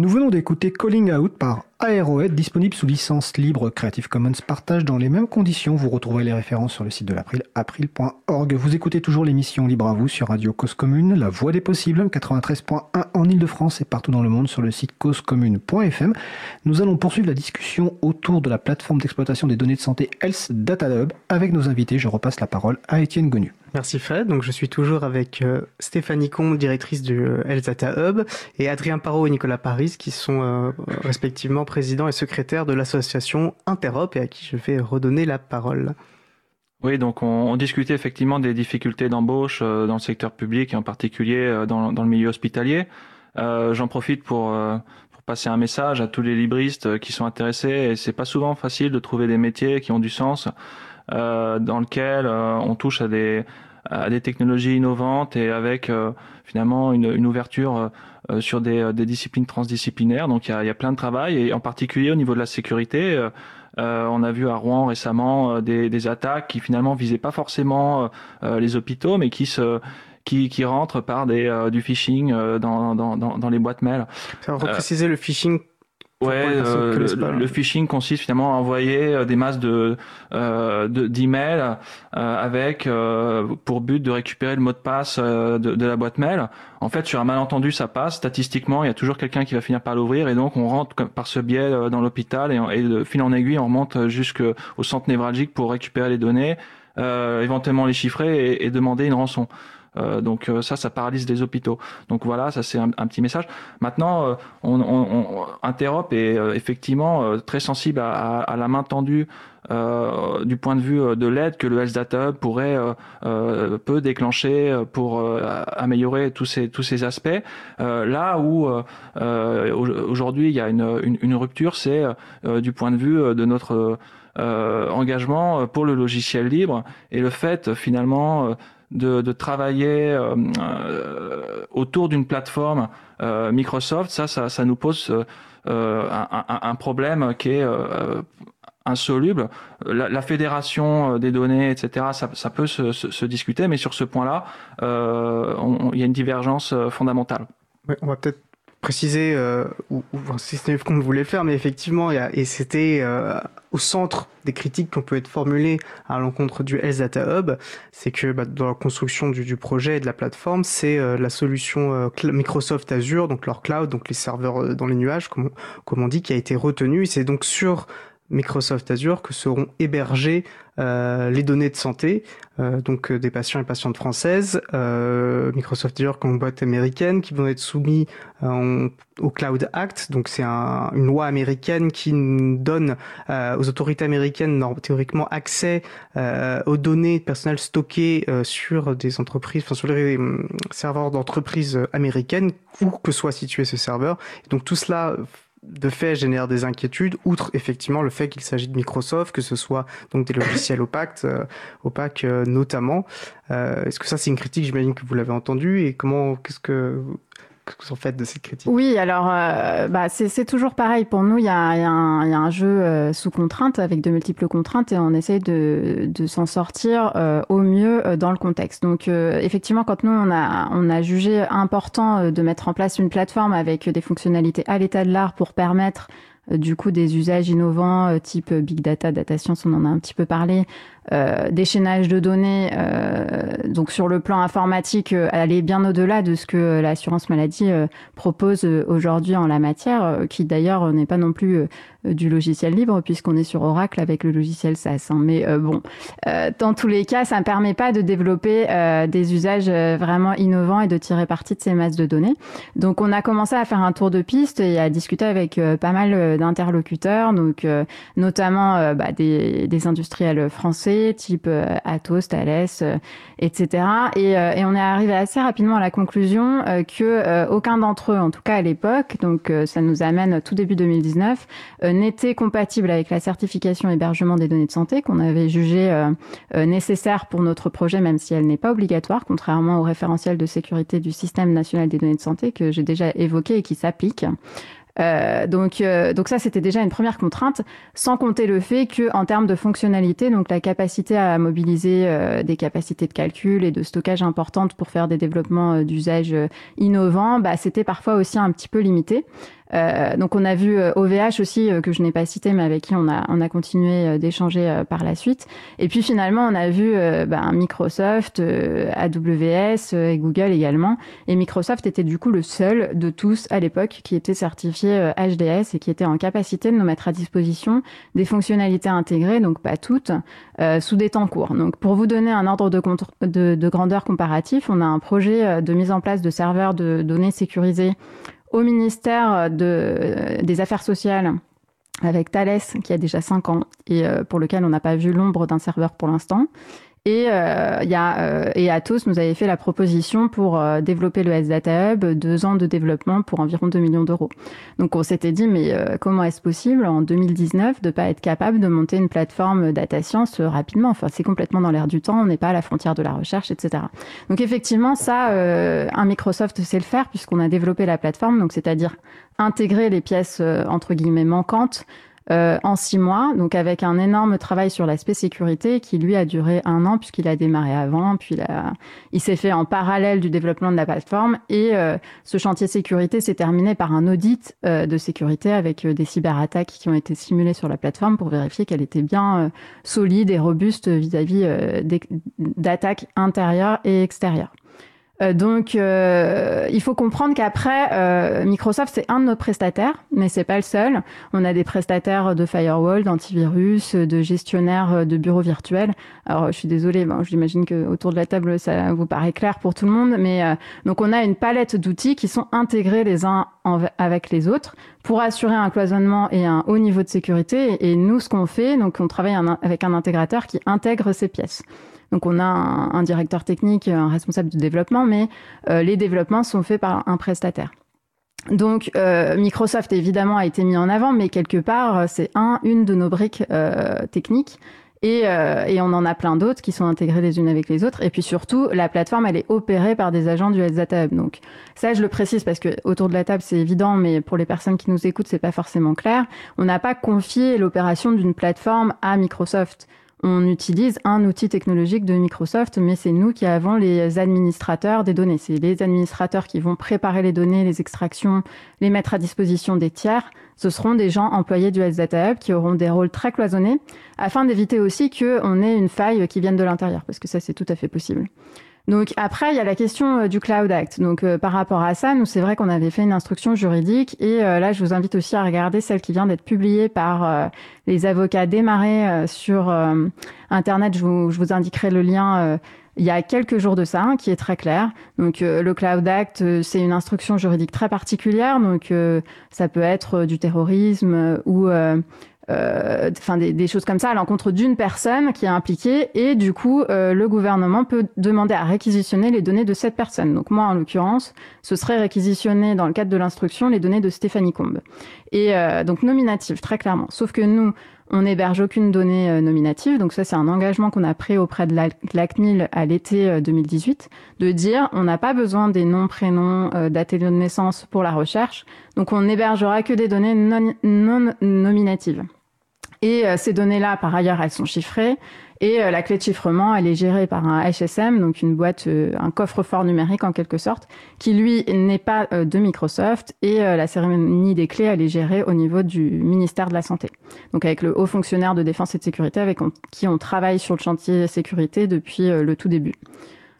Nous venons d'écouter Calling Out par Aerohead, disponible sous licence libre Creative Commons partage dans les mêmes conditions. Vous retrouverez les références sur le site de l'April, april.org. Vous écoutez toujours l'émission Libre à vous sur Radio Cause Commune, la voix des possibles, 93.1 en Ile-de-France et partout dans le monde sur le site causecommune.fm. Nous allons poursuivre la discussion autour de la plateforme d'exploitation des données de santé Health Data Hub avec nos invités. Je repasse la parole à Étienne Gonu. Merci Fred. Donc je suis toujours avec euh, Stéphanie Combe, directrice du euh, Health Data Hub, et Adrien Parot et Nicolas Paris, qui sont euh, respectivement présidents et secrétaires de l'association Interop, et à qui je vais redonner la parole. Oui, donc on, discutait effectivement des difficultés d'embauche dans le secteur public, et en particulier dans, le milieu hospitalier. J'en profite pour, passer un message à tous les libristes qui sont intéressés. C'est pas souvent facile de trouver des métiers qui ont du sens. Euh, dans lequel euh, on touche à des, à des technologies innovantes et avec euh, finalement une, une ouverture sur des, des, disciplines transdisciplinaires. Donc il y a, y a, plein de travail et en particulier au niveau de la sécurité. Euh, on a vu à Rouen récemment des, des, attaques qui finalement visaient pas forcément les hôpitaux, mais qui se qui, qui rentrent par des, du phishing dans, dans, dans, dans, les boîtes mail. Repréciser le phishing Ouais, euh, le, phishing consiste finalement à envoyer euh, des masses de euh, d'emails euh, avec pour but de récupérer le mot de passe de, de, la boîte mail. En fait, sur un malentendu, ça passe. Statistiquement, il y a toujours quelqu'un qui va finir par l'ouvrir et donc on rentre par ce biais dans l'hôpital et, et, de fil en aiguille, on remonte jusqu'au centre névralgique pour récupérer les données, éventuellement les chiffrer et, et demander une rançon. Euh, donc euh, ça, ça paralyse les hôpitaux. Donc voilà, ça c'est un, petit message. Maintenant, euh, on, on, Interop est effectivement très sensible à, à, la main tendue euh, du point de vue de l'aide que le Health Hub pourrait euh, peut déclencher pour améliorer tous ces tous ces aspects. là où aujourd'hui il y a une, une, une rupture, c'est du point de vue de notre engagement pour le logiciel libre et le fait finalement de, travailler euh, euh, autour d'une plateforme euh, Microsoft, ça, ça, nous pose un, problème qui est insoluble. La, fédération des données, etc., ça, peut se, discuter, mais sur ce point-là, il y a une divergence fondamentale. on va peut-être préciser, euh, ou, ou si ce qu'on voulait faire, mais effectivement, y a, et c'était euh, au centre des critiques qu'on peut être formulées à l'encontre du Health Data Hub, c'est que bah, dans la construction du, du, projet et de la plateforme, c'est euh, la solution euh, Microsoft Azure, donc leur cloud, donc les serveurs euh, dans les nuages, comme, comme on dit, qui a été retenu. C'est donc sur Microsoft Azure que seront hébergées euh, les données de santé, euh, donc euh, des patients et patientes françaises, euh, Microsoft Azure comme boîte américaine, qui vont être soumis euh, au Cloud Act. Donc c'est un, une loi américaine qui donne aux autorités américaines théoriquement accès aux données personnelles stockées sur des entreprises, enfin sur les serveurs d'entreprises américaines, où que soit situé ce serveur. Et donc tout cela de fait génère des inquiétudes, outre effectivement le fait qu'il s'agit de Microsoft, que ce soit donc des logiciels opaques, euh, euh, notamment. Euh, Est-ce que ça c'est une critique, j'imagine que vous l'avez entendu, et comment, qu'est-ce que que vous en faites de cette critique Oui, alors euh, bah, c'est toujours pareil. Pour nous, il y a, y, y a, un jeu euh, sous contrainte, avec de multiples contraintes, et on essaye de, de s'en sortir euh, au mieux euh, dans le contexte. Donc euh, effectivement, quand nous, on a, on a jugé important de mettre en place une plateforme avec des fonctionnalités à l'état de l'art pour permettre du coup des usages innovants type big data, data science, on en a un petit peu parlé, euh, d'échaînage de données, euh, donc sur le plan informatique, euh, aller bien au-delà de ce que l'assurance maladie euh, propose euh, aujourd'hui en la matière, qui d'ailleurs n'est pas non plus du logiciel libre puisqu'on est sur Oracle avec le logiciel SaaS. Hein. Mais bon, dans tous les cas, ça ne permet pas de développer des usages vraiment innovants et de tirer parti de ces masses de données. Donc on a commencé à faire un tour de piste et à discuter avec pas mal d'interlocuteurs, donc notamment bah, des, des industriels français type euh, Atos, Thales, euh, etc. Et, euh, et, on est arrivé assez rapidement à la conclusion que aucun d'entre eux, en tout cas à l'époque, donc ça nous amène tout début 2019, n'était compatible avec la certification hébergement des données de santé qu'on avait jugé nécessaire pour notre projet, même si elle n'est pas obligatoire, contrairement au référentiel de sécurité du système national des données de santé que j'ai déjà évoqué et qui s'applique. Euh, donc, euh, donc ça, c'était déjà une première contrainte, sans compter le fait que, en termes de fonctionnalité, donc la capacité à mobiliser euh, des capacités de calcul et de stockage importantes pour faire des développements euh, d'usage innovants, bah, c'était parfois aussi un petit peu limité. Euh, donc on a vu OVH euh, aussi que je n'ai pas cité, mais avec qui on a on a continué d'échanger par la suite. Et puis finalement on a vu ben, Microsoft, AWS et Google également. Et Microsoft était du coup le seul de tous à l'époque qui était certifié HDS et qui était en capacité de nous mettre à disposition des fonctionnalités intégrées, donc pas toutes, sous des temps courts. Donc pour vous donner un ordre de, de, de grandeur comparatif, on a un projet de mise en place de serveurs de données sécurisés au ministère de, des Affaires sociales avec Thales, qui a déjà 5 ans et euh, pour lequel on n'a pas vu l'ombre d'un serveur pour l'instant. Et, euh, y a, euh, et Atos nous avait fait la proposition pour euh, développer le S-Data Hub, deux ans de développement pour environ 2 millions d'euros. Donc on s'était dit, mais comment est-ce possible en 2019 de pas être capable de monter une plateforme data science rapidement? Enfin, c'est complètement dans l'air du temps, on n'est pas à la frontière de la recherche, etc. Donc effectivement, ça, un Microsoft sait le faire puisqu'on a développé la plateforme, donc c'est-à-dire intégrer les pièces entre guillemets manquantes euh, en six mois, donc avec un énorme travail sur l'aspect sécurité qui lui a duré un an puisqu'il a démarré avant, puis il, s'est fait en parallèle du développement de la plateforme et euh, ce chantier sécurité s'est terminé par un audit euh, de sécurité avec des cyberattaques qui ont été simulées sur la plateforme pour vérifier qu'elle était bien solide et robuste vis-à-vis d'attaques intérieures et extérieures. Euh, donc, euh, il faut comprendre qu'après, euh, Microsoft, c'est un de nos prestataires, mais c'est pas le seul. On a des prestataires de firewall, d'antivirus, de gestionnaires de bureaux virtuels. Alors, je suis désolée, bon, j'imagine que autour de la table, ça vous paraît clair pour tout le monde, mais donc on a une palette d'outils qui sont intégrés les uns avec les autres pour assurer un cloisonnement et un haut niveau de sécurité. Et nous, ce qu'on fait, donc on travaille avec un intégrateur qui intègre ces pièces. Donc on a un, directeur technique, un responsable de développement, mais euh, les développements sont faits par un prestataire. Donc euh, Microsoft évidemment a été mis en avant, mais quelque part c'est un, une de nos briques euh, techniques. Et, et, on en a plein d'autres qui sont intégrées les unes avec les autres. Et puis surtout, la plateforme, elle est opérée par des agents du Health Data Hub. Donc ça, je le précise parce que autour de la table, c'est évident, mais pour les personnes qui nous écoutent, c'est pas forcément clair. On n'a pas confié l'opération d'une plateforme à Microsoft on utilise un outil technologique de Microsoft, mais c'est nous qui avons les administrateurs des données. C'est les administrateurs qui vont préparer les données, les extractions, les mettre à disposition des tiers. Ce seront des gens employés du Health Data Hub qui auront des rôles très cloisonnés, afin d'éviter aussi qu'on ait une faille qui vienne de l'intérieur, parce que ça, c'est tout à fait possible. Donc après, il y a la question euh, du Cloud Act. Donc euh, par rapport à ça, nous c'est vrai qu'on avait fait une instruction juridique et euh, là je vous invite aussi à regarder celle qui vient d'être publiée par les avocats démarrés sur internet. Je vous, je vous, indiquerai le lien. il y a quelques jours de ça, hein, qui est très clair. Donc, le Cloud Act, c'est une instruction juridique très particulière. Donc, ça peut être du terrorisme ou enfin des, des, choses comme ça à l'encontre d'une personne qui est impliquée et du coup euh, le gouvernement peut demander à réquisitionner les données de cette personne. Donc moi en l'occurrence, ce serait réquisitionner dans le cadre de l'instruction les données de Stéphanie Combe. Et euh, donc nominative très clairement. Sauf que nous on n'héberge aucune donnée euh, nominative, donc ça c'est un engagement qu'on a pris auprès de l'ACNIL à l'été 2018, de dire on n'a pas besoin des noms, prénoms, euh, dates de naissance pour la recherche, donc on n'hébergera que des données non, non nominatives. Et euh, ces données-là, par ailleurs, elles sont chiffrées. Et euh, la clé de chiffrement, elle est gérée par un HSM, donc une boîte, euh, un coffre-fort numérique en quelque sorte, qui lui n'est pas de Microsoft. Et la cérémonie des clés, elle est gérée au niveau du ministère de la Santé. Donc avec le haut fonctionnaire de défense et de sécurité avec qui on travaille sur le chantier sécurité depuis le tout début.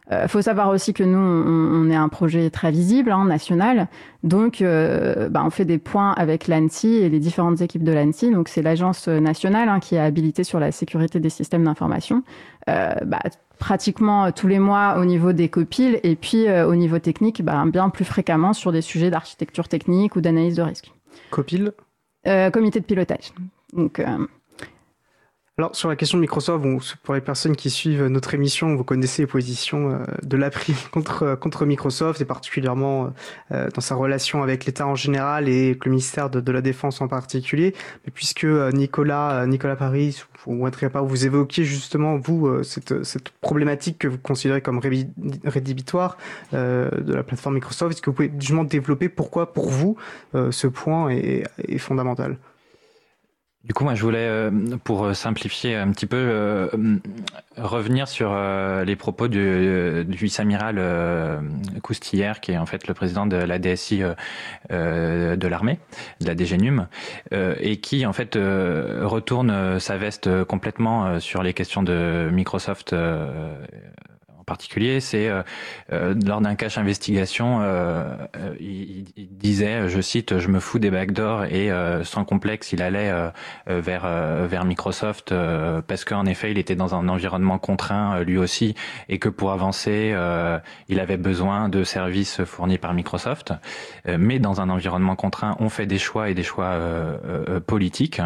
Il euh, faut savoir aussi que nous, on, est un projet très visible, hein, national. Donc, euh, bah, on fait des points avec l'ANSI et les différentes équipes de l'ANSI. Donc, c'est l'agence nationale hein, qui est habilitée sur la sécurité des systèmes d'information. Euh, bah, pratiquement tous les mois au niveau des copiles et puis au niveau technique, bah, bien plus fréquemment sur des sujets d'architecture technique ou d'analyse de risque. Copile? Comité de pilotage. Donc, alors sur la question de Microsoft, pour les personnes qui suivent notre émission, vous connaissez les positions euh, de l'April contre euh, contre Microsoft et particulièrement euh, dans sa relation avec l'État en général et le ministère de, la Défense en particulier. Mais puisque Nicolas Nicolas Paris ou Adrien pas vous évoquiez justement vous cette cette problématique que vous considérez comme rédhibitoire de la plateforme Microsoft, est-ce que vous pouvez justement développer pourquoi pour vous ce point est, est fondamental? Du coup, moi, je voulais, euh, pour simplifier un petit peu, euh, revenir sur euh, les propos du, du vice-amiral Coustillère, qui est en fait le président de la DSI de l'armée, de la DGNUM, et qui, en fait, retourne sa veste complètement sur les questions de Microsoft particulier, c'est euh, euh, lors d'un cache investigation, euh, il, disait, je cite, je me fous des backdoors et sans complexe, il allait vers vers Microsoft parce qu'en effet, il était dans un environnement contraint lui aussi et que pour avancer, il avait besoin de services fournis par Microsoft. mais dans un environnement contraint, on fait des choix et des choix politiques.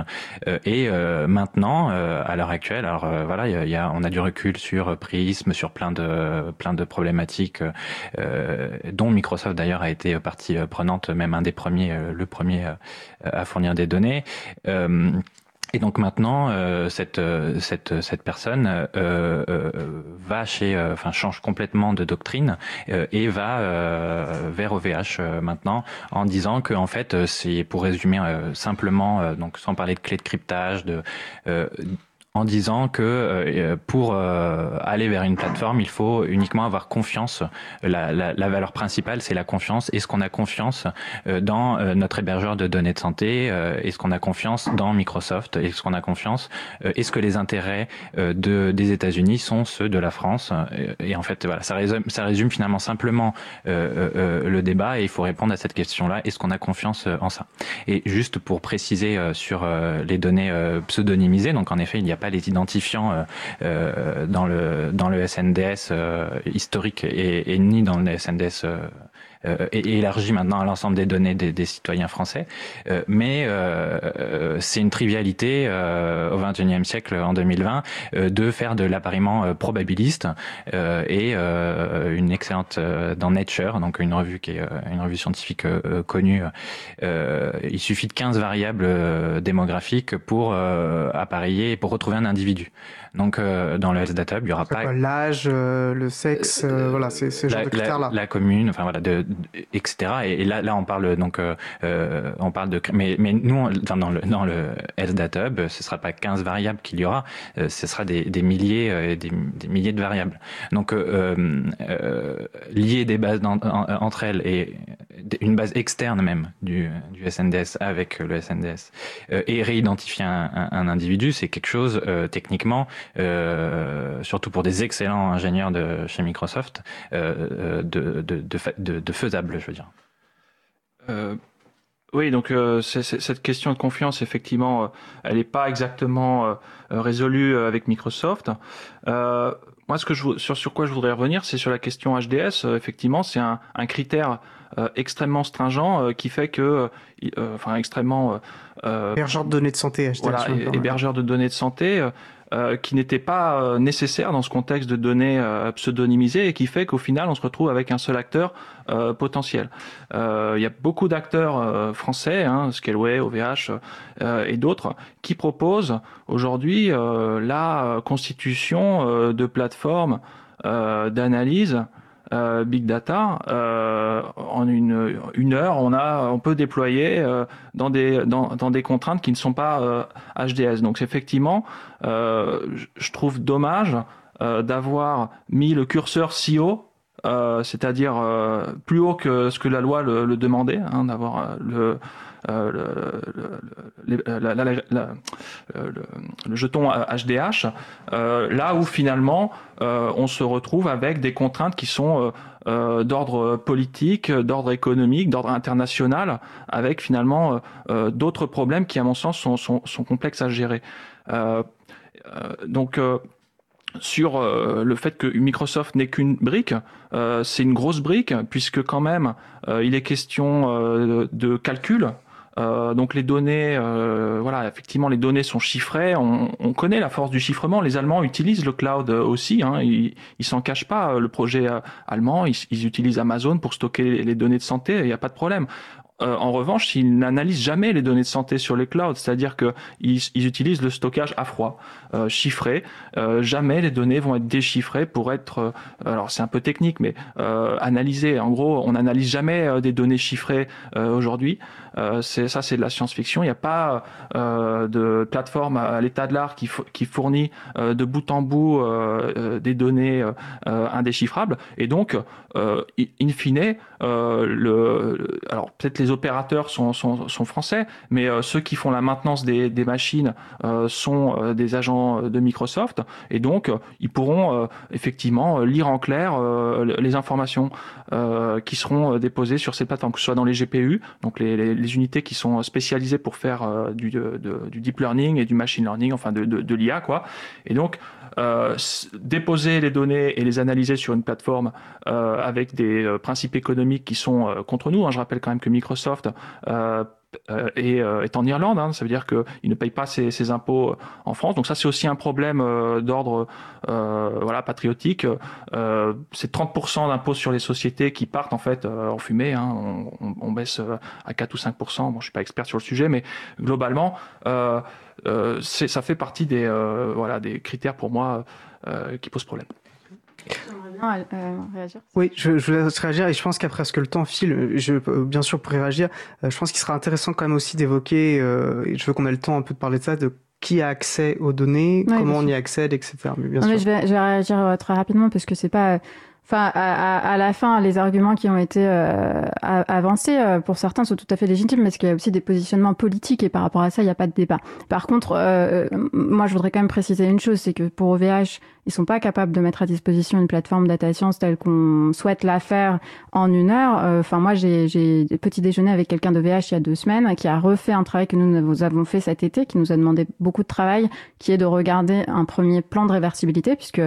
et maintenant, à l'heure actuelle, alors voilà, il y a, on a du recul sur Prism, sur plein de euh, plein de problématiques euh, dont Microsoft d'ailleurs a été partie prenante, même un des premiers, euh, le premier à fournir des données. Et donc maintenant, cette, cette, cette personne va chez, enfin change complètement de doctrine et va vers OVH maintenant en disant que en fait c'est pour résumer simplement, donc sans parler de clés de cryptage, de en disant que euh, pour euh, aller vers une plateforme, il faut uniquement avoir confiance. La, la, la valeur principale, c'est la confiance. Est-ce qu'on a confiance euh, dans notre hébergeur de données de santé Est-ce qu'on a confiance dans Microsoft Est-ce qu'on a confiance Est-ce que les intérêts de, des États-Unis sont ceux de la France Et en fait, voilà, ça résume, ça résume finalement simplement le débat et il faut répondre à cette question-là. Est-ce qu'on a confiance en ça Et juste pour préciser sur les données pseudonymisées, donc en effet, il y a pas les identifiants euh, euh, dans le dans le SNDS euh, historique et, et, ni dans le SNDS euh, élargi maintenant à l'ensemble des données des, des citoyens français. Euh, mais euh, c'est une trivialité au XXIe siècle, en 2020, de faire de l'appariement probabiliste et une excellente dans Nature, donc une revue qui est une revue scientifique connue. il suffit de 15 variables démographiques pour appareiller, pour retrouver un individu. Donc dans le Health Data, il y aura pas l'âge, le sexe, voilà, c'est ce genre de critères-là. La, commune, enfin voilà, de, etc. Et, là, là, on parle donc, euh, euh, on parle de, mais, mais nous, dans le dans le Health Data Hub, ce sera pas 15 variables qu'il y aura, euh, ce sera des, des milliers, des, des, milliers de variables. Donc lier des bases entre elles et une base externe même du, du SNDS avec le SNDS et réidentifier un, un, individu, c'est quelque chose techniquement, surtout pour des excellents ingénieurs de chez Microsoft, de, de, de, de, de faisable, je veux dire. Euh, oui, donc euh, cette question de confiance, effectivement, euh, elle n'est pas exactement résolue avec Microsoft. moi, ce que je, sur, sur quoi je voudrais revenir, c'est sur la question HDS. effectivement, c'est un, un, critère extrêmement stringent qui fait que, enfin, extrêmement hébergeur de données de santé. HDS, voilà, hébergeur de données de santé. Euh, qui n'était pas euh, nécessaire dans ce contexte de données euh, pseudonymisées et qui fait qu'au final on se retrouve avec un seul acteur potentiel. Il y a beaucoup d'acteurs français, hein, Scaleway, OVH et d'autres, qui proposent aujourd'hui la constitution de plateformes d'analyse euh, big data, euh, en une, heure, on, a, on peut déployer euh, dans, des, dans, des contraintes qui ne sont pas HDS. Donc effectivement, je trouve dommage d'avoir mis le curseur si haut c'est-à-dire plus haut que ce que la loi le, le demandait, hein, d'avoir le, le, jeton HDH, là où finalement on se retrouve avec des contraintes qui sont d'ordre politique, d'ordre économique, d'ordre international, avec finalement d'autres problèmes qui, à mon sens, sont complexes à gérer. donc, sur le fait que Microsoft n'est qu'une brique, c'est une grosse brique puisque quand même il est question de calcul euh, donc les données, euh, voilà, effectivement, les données sont chiffrées. On, on, connaît la force du chiffrement. Les Allemands utilisent le cloud aussi. Hein, ils, s'en cachent pas. Le projet allemand, ils, ils, utilisent Amazon pour stocker les données de santé. Il n'y a pas de problème. euh, en revanche, ils n'analysent jamais les données de santé sur les clouds, c'est-à-dire qu'ils ils utilisent le stockage à froid, euh, chiffré. Euh, jamais les données vont être déchiffrées pour être, alors c'est un peu technique, mais analysées. En gros, on n'analyse jamais des données chiffrées aujourd'hui. C'est ça, c'est de la science-fiction. Il n'y a pas de plateforme à, l'état de l'art qui, fournit de bout en bout des données indéchiffrables. Et donc, in fine, alors peut-être les opérateurs sont, français, mais euh, ceux qui font la maintenance des, machines euh, sont euh, des agents de Microsoft, et donc ils pourront effectivement lire en clair les informations qui seront déposées sur ces plateformes, que ce soit dans les GPU, donc les, les unités qui sont spécialisées pour faire du, de, du deep learning et du machine learning, enfin de, l'IA, quoi. Et donc euh, déposer les données et les analyser sur une plateforme euh, avec des euh, principes économiques qui sont contre nous. Hein. Je rappelle quand même que Microsoft est, est, en Irlande, hein. ça veut dire qu'il ne paye pas ses, impôts en France. Donc ça, c'est aussi un problème d'ordre voilà patriotique. c'est 30% d'impôts sur les sociétés qui partent en fait en fumée. Hein. On, baisse à 4 ou 5%. Bon, je suis pas expert sur le sujet, mais globalement, euh, ça fait partie des, euh, voilà, des critères pour moi euh, qui posent problème. Réagir. Oui, je, je laisse réagir et je pense qu'après ce que le temps file, je, bien sûr pour réagir, je pense qu'il sera intéressant quand même aussi d'évoquer, et je veux qu'on ait le temps un peu de parler de ça, de qui a accès aux données, comment on y accède, etc. Mais bien sûr. Mais je, vais, je vais réagir très rapidement parce que c'est pas Enfin, à, à, la fin, les arguments qui ont été euh, avancés, euh, pour certains, sont tout à fait légitimes, parce qu'il y a aussi des positionnements politiques, et par rapport à ça, il n'y a pas de débat. Par contre, euh, moi, je voudrais quand même préciser une chose, c'est que pour OVH, ils sont pas capables de mettre à disposition une plateforme data science telle qu'on souhaite la faire en une heure. Enfin, moi, j'ai petit déjeuner avec quelqu'un de VH il y a deux semaines, qui a refait un travail que nous avons fait cet été, qui nous a demandé beaucoup de travail, qui est de regarder un premier plan de réversibilité, puisque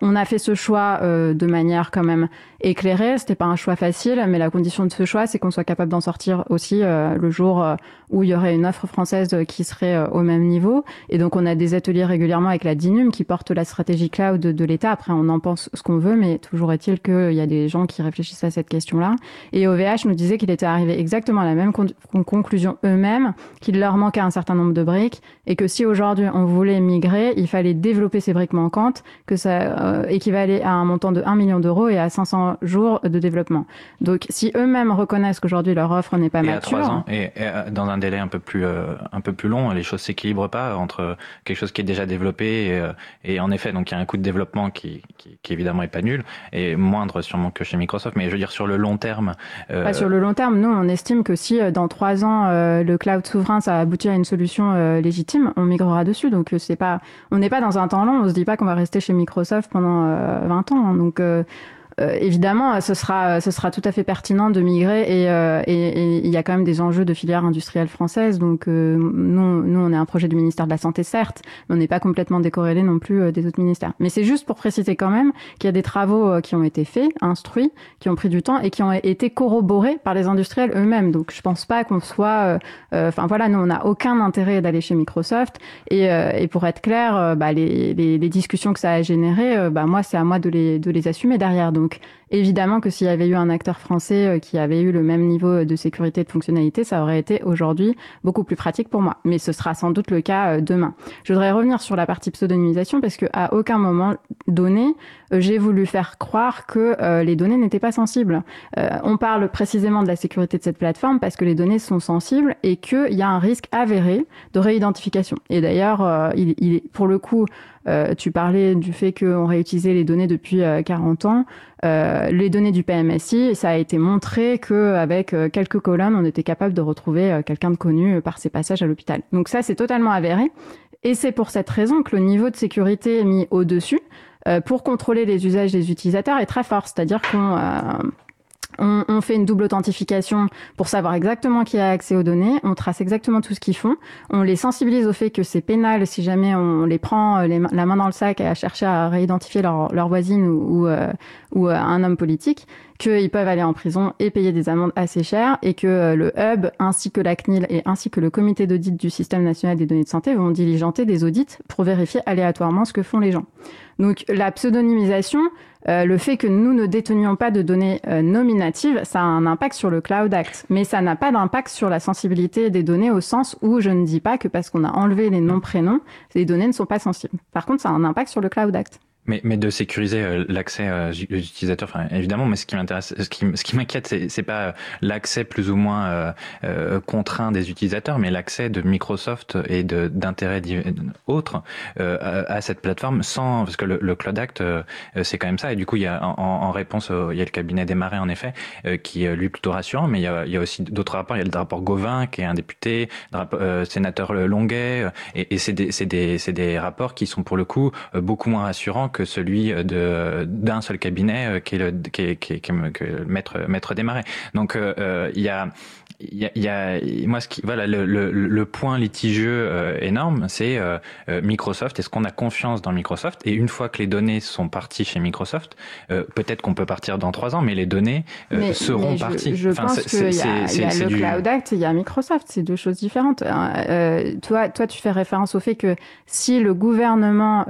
on a fait ce choix de manière quand même éclairée. C'était pas un choix facile, mais la condition de ce choix, c'est qu'on soit capable d'en sortir aussi euh, le jour euh, où il y aurait une offre française qui serait euh, au même niveau. Et donc, on a des ateliers régulièrement avec la DINUM qui porte la stratégie cloud de, l'État. Après, on en pense ce qu'on veut, mais toujours est-il qu'il y a des gens qui réfléchissent à cette question-là. Et OVH nous disait qu'il était arrivé exactement à la même con conclusion eux-mêmes, qu'il leur manquait un certain nombre de briques et que si aujourd'hui on voulait migrer, il fallait développer ces briques manquantes, que ça équivalait à un montant de 1 million d'euros et à 500 jours de développement. Donc, si eux-mêmes reconnaissent qu'aujourd'hui leur offre n'est pas et mature, à 3 ans et, et, dans un délai un peu plus euh, un peu plus long, les choses s'équilibrent pas entre quelque chose qui est déjà développé et, euh, et en effet, donc il y a un coût de développement qui, qui, qui, évidemment est pas nul et moindre sûrement que chez Microsoft, mais je veux dire sur le long terme. Euh... Sur le long terme, nous on estime que si euh, dans trois ans euh, le cloud souverain ça aboutit à une solution légitime, on migrera dessus. Donc c'est pas, on n'est pas dans un temps long, on se dit pas qu'on va rester chez Microsoft pendant 20 ans. Hein, donc euh, évidemment, ce sera, ce sera tout à fait pertinent de migrer et, euh, et, et, il y a quand même des enjeux de filière industrielle française. Donc, euh, nous, nous, on est un projet du ministère de la Santé, certes, mais on n'est pas complètement décorrélé non plus des autres ministères. Mais c'est juste pour préciser quand même qu'il y a des travaux qui ont été faits, instruits, qui ont pris du temps et qui ont été corroborés par les industriels eux-mêmes. Donc, je pense pas qu'on soit, enfin voilà, nous, on n'a aucun intérêt d'aller chez Microsoft. Et, et pour être clair, bah, les, les, les, discussions que ça a générées, bah, moi, c'est à moi de les, de les assumer derrière. Donc, donc évidemment que s'il y avait eu un acteur français euh, qui avait eu le même niveau de sécurité et de fonctionnalité, ça aurait été aujourd'hui beaucoup plus pratique pour moi. Mais ce sera sans doute le cas euh, demain. Je voudrais revenir sur la partie pseudonymisation parce qu'à aucun moment donné, euh, j'ai voulu faire croire que les données n'étaient pas sensibles. on parle précisément de la sécurité de cette plateforme parce que les données sont sensibles et qu'il y a un risque avéré de réidentification. Et d'ailleurs, il, il, pour le coup, euh, tu parlais du fait qu'on réutilisait les données depuis 40 ans. Euh, les données du PMSI, ça a été montré qu'avec euh, quelques colonnes, on était capable de retrouver euh, quelqu'un de connu par ses passages à l'hôpital. Donc ça, c'est totalement avéré. Et c'est pour cette raison que le niveau de sécurité mis au-dessus pour contrôler les usages des utilisateurs est très fort. C'est-à-dire qu'on on, on, fait une double authentification pour savoir exactement qui a accès aux données, on trace exactement tout ce qu'ils font, on les sensibilise au fait que c'est pénal si jamais on les prend les, la main dans le sac à chercher à réidentifier leur, leur voisine ou, ou, euh, ou euh, un homme politique qu'ils peuvent aller en prison et payer des amendes assez chères et que le hub ainsi que la CNIL et ainsi que le comité d'audit du système national des données de santé vont diligenter des audits pour vérifier aléatoirement ce que font les gens. Donc la pseudonymisation, euh, le fait que nous ne détenions pas de données euh, nominatives, ça a un impact sur le Cloud Act, mais ça n'a pas d'impact sur la sensibilité des données au sens où je ne dis pas que parce qu'on a enlevé les noms prénoms, les données ne sont pas sensibles. Par contre, ça a un impact sur le Cloud Act. Mais, mais de sécuriser euh, l'accès euh, des utilisateurs, enfin, évidemment, mais ce qui m'intéresse, ce qui, m'inquiète, c'est, c'est pas l'accès plus ou moins euh, euh contraint des utilisateurs, mais l'accès de Microsoft et de, d'intérêts autres euh, à, cette plateforme sans, parce que le, le Cloud Act, c'est quand même ça. Et du coup, il y a en, en réponse, il y a le cabinet des marais en effet, qui lui plutôt rassurant, mais il y a, il y a aussi d'autres rapports. Il y a le rapport Gauvin, qui est un député, le rapport, sénateur Longuet, et, et c'est des, c'est des, c'est des rapports qui sont pour le coup beaucoup moins rassurants que celui de d'un seul cabinet euh, qui est le qui est, qui est, qui est, maître maître des marais. Donc euh, euh, il y a il y a, y a, moi ce qui voilà le, le, le point litigieux euh, énorme c'est euh, Microsoft est-ce qu'on a confiance dans Microsoft. Et une fois que les données sont parties chez Microsoft euh, peut-être qu'on peut partir dans trois ans mais les données mais, seront mais je, parties. je enfin, pense qu'il y a, y a le du... Cloud Act et il y a Microsoft c'est deux choses différentes. Toi toi tu fais référence au fait que si le gouvernement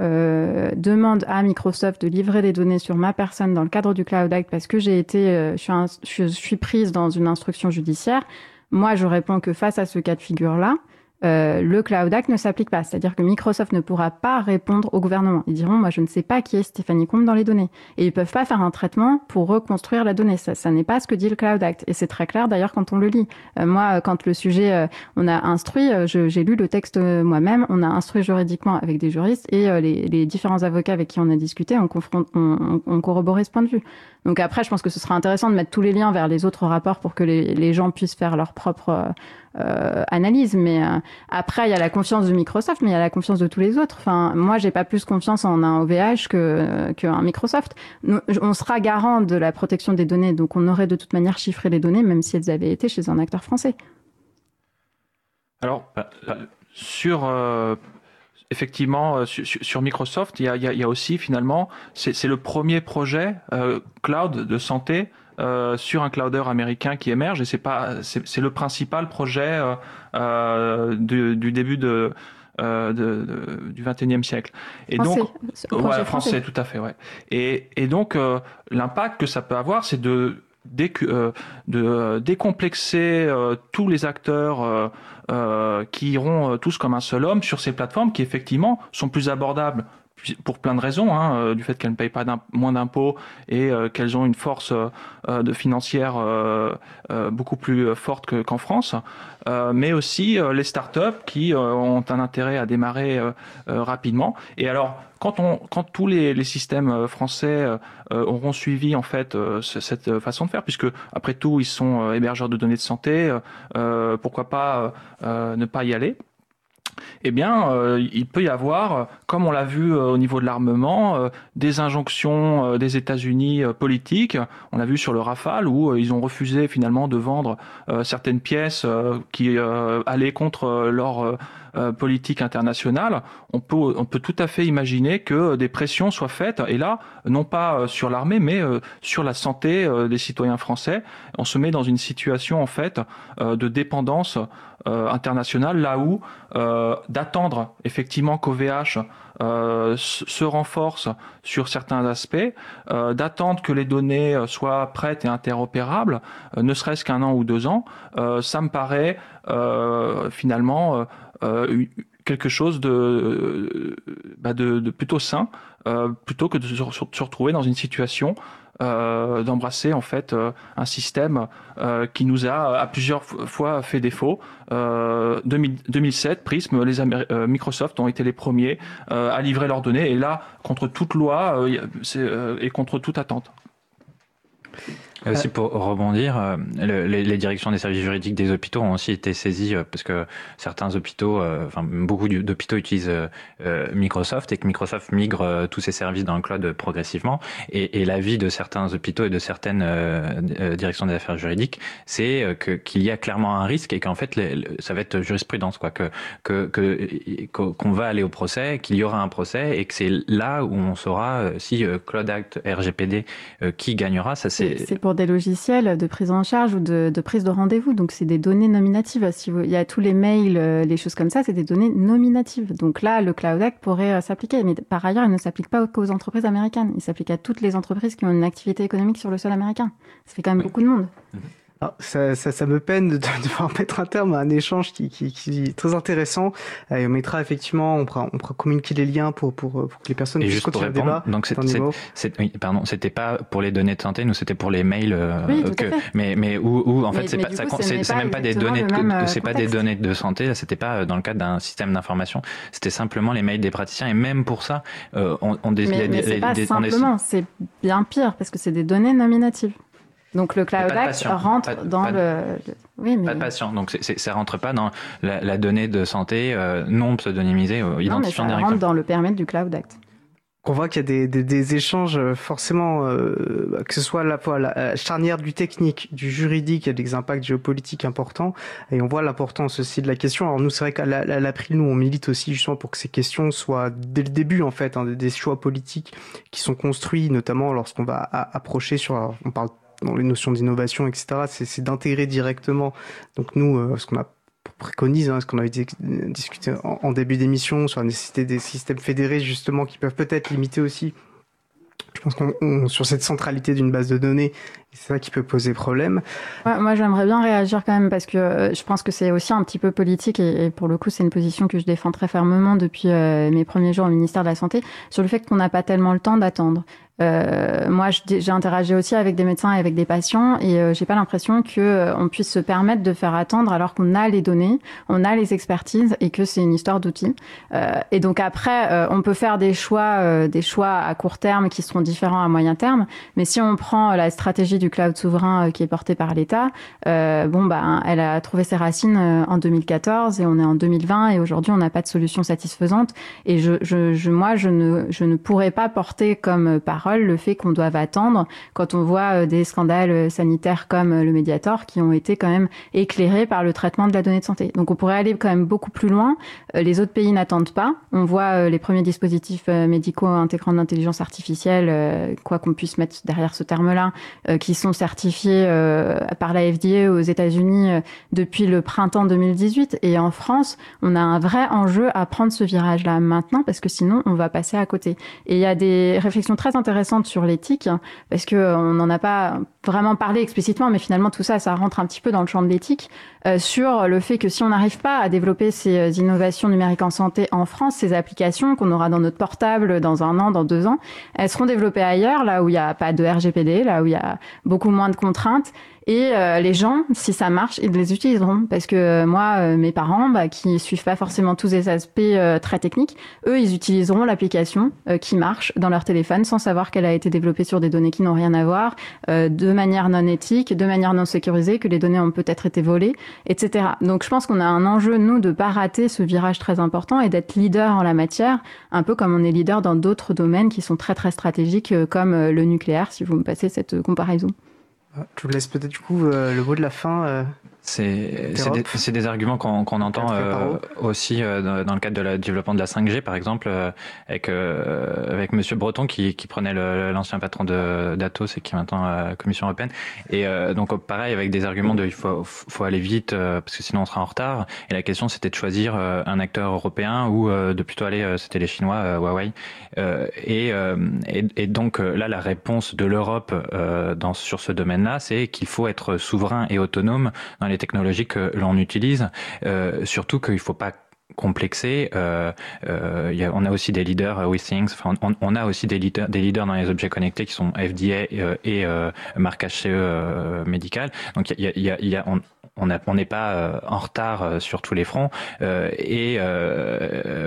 demande à Microsoft de livrer des données sur ma personne dans le cadre du Cloud Act parce que j'ai été, je suis, un, je suis prise dans une instruction judiciaire, moi je réponds que face à ce cas de figure-là, euh, le Cloud Act ne s'applique pas. C'est-à-dire que Microsoft ne pourra pas répondre au gouvernement. Ils diront, moi, je ne sais pas qui est Stéphanie Combe dans les données. Et ils peuvent pas faire un traitement pour reconstruire la donnée. Ça, ça n'est pas ce que dit le Cloud Act. Et c'est très clair, d'ailleurs, quand on le lit. Euh, moi, quand le sujet, euh, on a instruit, j'ai lu le texte moi-même, on a instruit juridiquement avec des juristes et les, les, différents avocats avec qui on a discuté ont, on, on, on corroboré ce point de vue. Donc après, je pense que ce sera intéressant de mettre tous les liens vers les autres rapports pour que les, les gens puissent faire leur propre euh, analyse. Mais euh, après, il y a la confiance de Microsoft, mais il y a la confiance de tous les autres. Enfin, moi, j'ai pas plus confiance en un OVH que qu'un Microsoft. Nous, on sera garant de la protection des données, donc on aurait de toute manière chiffré les données, même si elles avaient été chez un acteur français. Alors, euh, sur euh, effectivement, sur, sur, Microsoft, il y a, il y a aussi finalement, c'est le premier projet euh, cloud de santé euh, sur un clouder américain qui émerge et c'est pas c'est le principal projet euh, euh, du, du, début de, de, de, du 21e siècle. Et français, donc, ouais, français, français, tout à fait, ouais. Et, et donc, l'impact que ça peut avoir, c'est de, dé, euh, de décomplexer euh, tous les acteurs qui iront tous comme un seul homme sur ces plateformes qui, effectivement, sont plus abordables pour plein de raisons, hein, euh, du fait qu'elles ne payent pas moins d'impôts et euh, qu'elles ont une force euh, de financière euh, beaucoup plus forte qu'en qu France, mais aussi les startups qui ont un intérêt à démarrer rapidement. Et alors, quand, on, quand tous les, les systèmes français auront suivi en fait cette façon de faire, puisque après tout ils sont hébergeurs de données de santé, pourquoi pas ne pas y aller eh bien, euh, il peut y avoir, comme on l'a vu euh, au niveau de l'armement, euh, des injonctions des États-Unis politiques. On l'a vu sur le Rafale où ils ont refusé finalement de vendre certaines pièces qui allaient contre leur politique internationale, on peut, tout à fait imaginer que des pressions soient faites, et là, non pas sur l'armée, mais sur la santé des citoyens français. On se met dans une situation, en fait, euh, de dépendance euh, internationale, là où d'attendre effectivement qu'OVH euh, se renforce sur certains aspects, euh, d'attendre que les données soient prêtes et interopérables, euh, ne serait-ce qu'un an ou deux ans, ça me paraît finalement euh, quelque chose de, bah de, de plutôt sain, euh, plutôt que de se, retrouver dans une situation euh, d'embrasser en fait euh, un système euh, qui nous a à plusieurs fois fait défaut. 2000, 2007, Prism, les Microsoft ont été les premiers à livrer leurs données et là, contre toute loi et contre toute attente. Et aussi pour rebondir, euh, le, les, les, directions des services juridiques des hôpitaux ont aussi été saisies euh, parce que certains hôpitaux, euh, enfin beaucoup d'hôpitaux utilisent Microsoft et que Microsoft migre tous ses services dans le cloud progressivement. Et, et l'avis de certains hôpitaux et de certaines directions des affaires juridiques, c'est que qu'il y a clairement un risque et qu'en fait les, ça va être jurisprudence quoi, que que qu'on qu va aller au procès, qu'il y aura un procès et que c'est là où on saura si Cloud Act RGPD qui gagnera. Ça c'est pour des logiciels de prise en charge ou de, prise de rendez-vous. Donc, c'est des données nominatives. Si il y a tous les mails, euh, les choses comme ça, c'est des données nominatives. Donc là, le Cloud Act pourrait euh, s'appliquer. Mais par ailleurs, il ne s'applique pas qu'aux entreprises américaines. Il s'applique à toutes les entreprises qui ont une activité économique sur le sol américain. Ça fait quand même beaucoup de monde. Mhm. Ah, ça, ça, ça, me peine de, devoir mettre un terme à un échange qui, qui, qui est très intéressant. Et on mettra effectivement, on pourra, on pourra communiquer les liens pour, pour, pour que les personnes puissent continuer le débat. Donc c'est, oui, pardon, c'était pas pour les données de santé, nous c'était pour les mails. Euh, que, mais mais où, où en fait c'est pas, ça, c'est, même pas des données, euh, c'est pas des données de santé. Là, c'était pas euh, dans le cadre d'un système d'information. C'était simplement les mails des praticiens. Et même pour ça, on, on, mais, mais c'est pas simplement, c'est bien pire parce que c'est des données nominatives. Donc le Cloud Act rentre dans le, Oui, mais... Pas de patient. Donc c'est, ça rentre pas dans la, donnée de santé euh, non pseudonymisée, euh, identifiant non, mais ça rentre dans le permis du Cloud Act. On voit qu'il y a des, des, des échanges euh, forcément, euh, que ce soit la, la charnière du technique, du juridique, il y a des impacts géopolitiques importants, et on voit l'importance aussi de la question. Alors nous, c'est vrai qu'à l'April, nous, on milite aussi justement pour que ces questions soient dès le début en fait, hein, des choix politiques qui sont construits, notamment lorsqu'on va approcher sur, on parle dans les notions d'innovation, etc., c'est d'intégrer directement. Donc nous, euh, ce qu'on a préconise, hein, ce qu'on avait discuté en, début d'émission sur la nécessité des systèmes fédérés justement qui peuvent peut-être limiter aussi. Je pense qu'on sur cette centralité d'une base de données, c'est ça qui peut poser problème. moi, j'aimerais bien réagir quand même parce que euh, je pense que c'est aussi un petit peu politique et, pour le coup, c'est une position que je défends très fermement depuis euh, mes premiers jours au ministère de la Santé sur le fait qu'on n'a pas tellement le temps d'attendre. Euh, moi, j'ai interagi aussi avec des médecins et avec des patients, et euh, j'ai pas l'impression que euh, on puisse se permettre de faire attendre alors qu'on a les données, on a les expertises, et que c'est une histoire d'outils. Euh, et donc après, on peut faire des choix, des choix à court terme qui seront différents à moyen terme. Mais si on prend la stratégie du cloud souverain qui est portée par l'État, bon bah, elle a trouvé ses racines en 2014 et on est en 2020 et aujourd'hui on n'a pas de solution satisfaisante. Et je, je, je moi, je ne, je ne pourrais pas porter comme parole le fait qu'on doive attendre quand on voit euh, des scandales euh, sanitaires comme euh, le Mediator qui ont été quand même éclairés par le traitement de la donnée de santé. Donc on pourrait aller quand même beaucoup plus loin. Les autres pays n'attendent pas. On voit les premiers dispositifs médicaux intégrant l'intelligence artificielle, quoi qu'on puisse mettre derrière ce terme-là, qui sont certifiés par la FDA aux États-Unis depuis le printemps 2018. Et en France, on a un vrai enjeu à prendre ce virage-là maintenant parce que sinon on va passer à côté. Et il y a des réflexions très intéressantes sur l'éthique, parce que euh, on n'en a pas vraiment parlé explicitement, mais finalement tout ça, ça rentre un petit peu dans le champ de l'éthique, euh, sur le fait que si on n'arrive pas à développer ces euh, innovations numériques en santé en France, ces applications qu'on aura dans notre portable dans un an, dans deux ans, elles seront développées ailleurs, là où il n'y a pas de RGPD, là où il y a beaucoup moins de contraintes, et euh, les gens, si ça marche, ils les utiliseront. Parce que euh, moi, euh, mes parents, bah, qui suivent pas forcément tous les aspects très techniques, eux, ils utiliseront l'application qui marche dans leur téléphone sans savoir qu'elle a été développée sur des données qui n'ont rien à voir, de manière non éthique, de manière non sécurisée, que les données ont peut-être été volées, etc. Donc je pense qu'on a un enjeu, nous, de pas rater ce virage très important et d'être leader en la matière, un peu comme on est leader dans d'autres domaines qui sont très très stratégiques, comme le nucléaire, si vous me passez cette comparaison. Je vous laisse peut-être du coup euh, le mot de la fin. Euh, c'est des, des, arguments qu'on entend euh, aussi euh, dans le cadre de la développement de la 5G, par exemple, euh, avec euh, avec Monsieur Breton qui, qui prenait l'ancien patron de d'Atos et qui est maintenant à la Commission européenne. Et donc pareil avec des arguments de il faut faut aller vite parce que sinon on sera en retard. Et la question c'était de choisir un acteur européen ou de plutôt aller c'était les Chinois Huawei. Et, et, et, donc là la réponse de l'Europe sur ce domaine-là, c'est qu'il faut être souverain et autonome dans les technologies que l'on utilise, euh, surtout qu'il ne faut pas complexer. Euh, euh, on a aussi des leaders. Enfin, on, a aussi des leaders, des leaders dans les objets connectés qui sont FDA et, marque HCE euh, médicale. Donc il y a, y y a on n'est pas euh, en retard euh, sur tous les fronts euh, et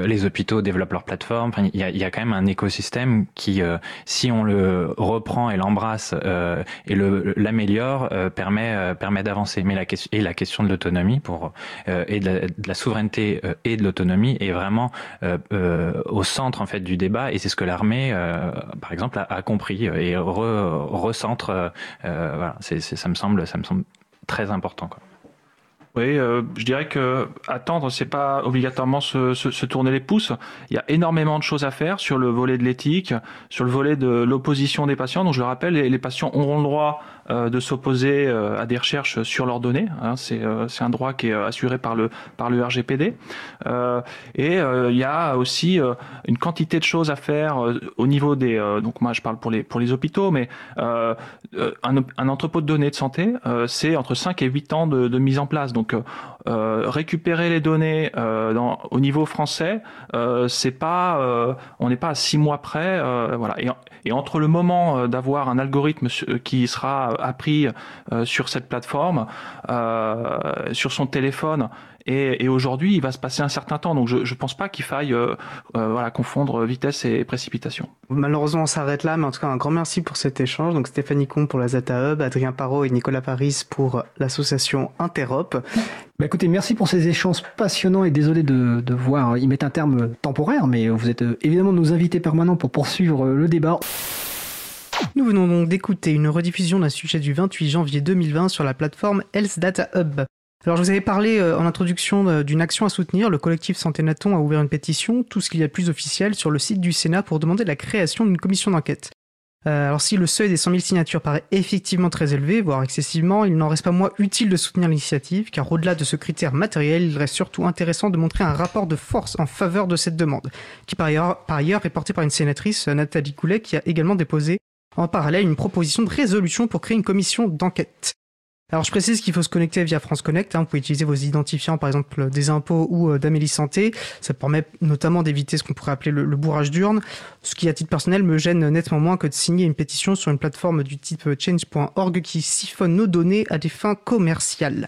les hôpitaux développent leur plateforme. il y, a, y, a, quand même un écosystème qui, si on le reprend et l'embrasse et l'améliore, permet permet d'avancer. Mais la question et la question de l'autonomie pour et de la, de la, souveraineté et de l'autonomie est vraiment au centre en fait du débat et c'est ce que l'armée, par exemple, a, a compris et re, recentre. voilà, c'est, ça me semble ça me semble très important quoi. Oui, euh, je dirais que attendre, c'est pas obligatoirement se, se, tourner les pouces. Il y a énormément de choses à faire sur le volet de l'éthique, sur le volet de l'opposition des patients. Donc je le rappelle, les, les patients auront le droit de s'opposer à des recherches sur leurs données. Hein, c'est un droit qui est assuré par le par le RGPD. et il y a aussi une quantité de choses à faire au niveau des. donc moi je parle pour les pour les hôpitaux, mais un, entrepôt de données de santé, c'est entre 5 et 8 ans de, mise en place. Donc récupérer les données au niveau français, c'est pas on n'est pas à 6 mois près. voilà. Et, et entre le moment euh, d'avoir un algorithme euh, qui sera appris euh, sur cette plateforme, sur son téléphone, et, aujourd'hui, il va se passer un certain temps. Donc, je ne pense pas qu'il faille voilà, confondre vitesse et précipitation. Malheureusement, on s'arrête là. Mais en tout cas, un grand merci pour cet échange. Donc, Stéphanie Comte pour la Zata Hub, Adrien Parot et Nicolas Paris pour l'association Interop. Bah écoutez, merci pour ces échanges passionnants et désolé de, de voir y mettre un terme temporaire, mais vous êtes évidemment nos invités permanents pour poursuivre le débat. Nous venons donc d'écouter une rediffusion d'un sujet du 28 janvier 2020 sur la plateforme Health Data Hub. Alors je vous avais parlé euh, en introduction euh, d'une action à soutenir. Le collectif Santé Naton a ouvert une pétition, tout ce qu'il y a de plus officiel, sur le site du Sénat pour demander la création d'une commission d'enquête. Euh, alors si le seuil des 100 000 signatures paraît effectivement très élevé, voire excessivement, il n'en reste pas moins utile de soutenir l'initiative, car au-delà de ce critère matériel, il reste surtout intéressant de montrer un rapport de force en faveur de cette demande, qui par ailleurs, est porté par une sénatrice, Nathalie Coulet, qui a également déposé en parallèle une proposition de résolution pour créer une commission d'enquête. Alors je précise qu'il faut se connecter via France Connect. Hein. Vous pouvez utiliser vos identifiants, par exemple des impôts ou euh, d'Amélie Santé. Ça permet notamment d'éviter ce qu'on pourrait appeler le, bourrage d'urne, ce qui à titre personnel me gêne nettement moins que de signer une pétition sur une plateforme du type change.org qui siphonne nos données à des fins commerciales.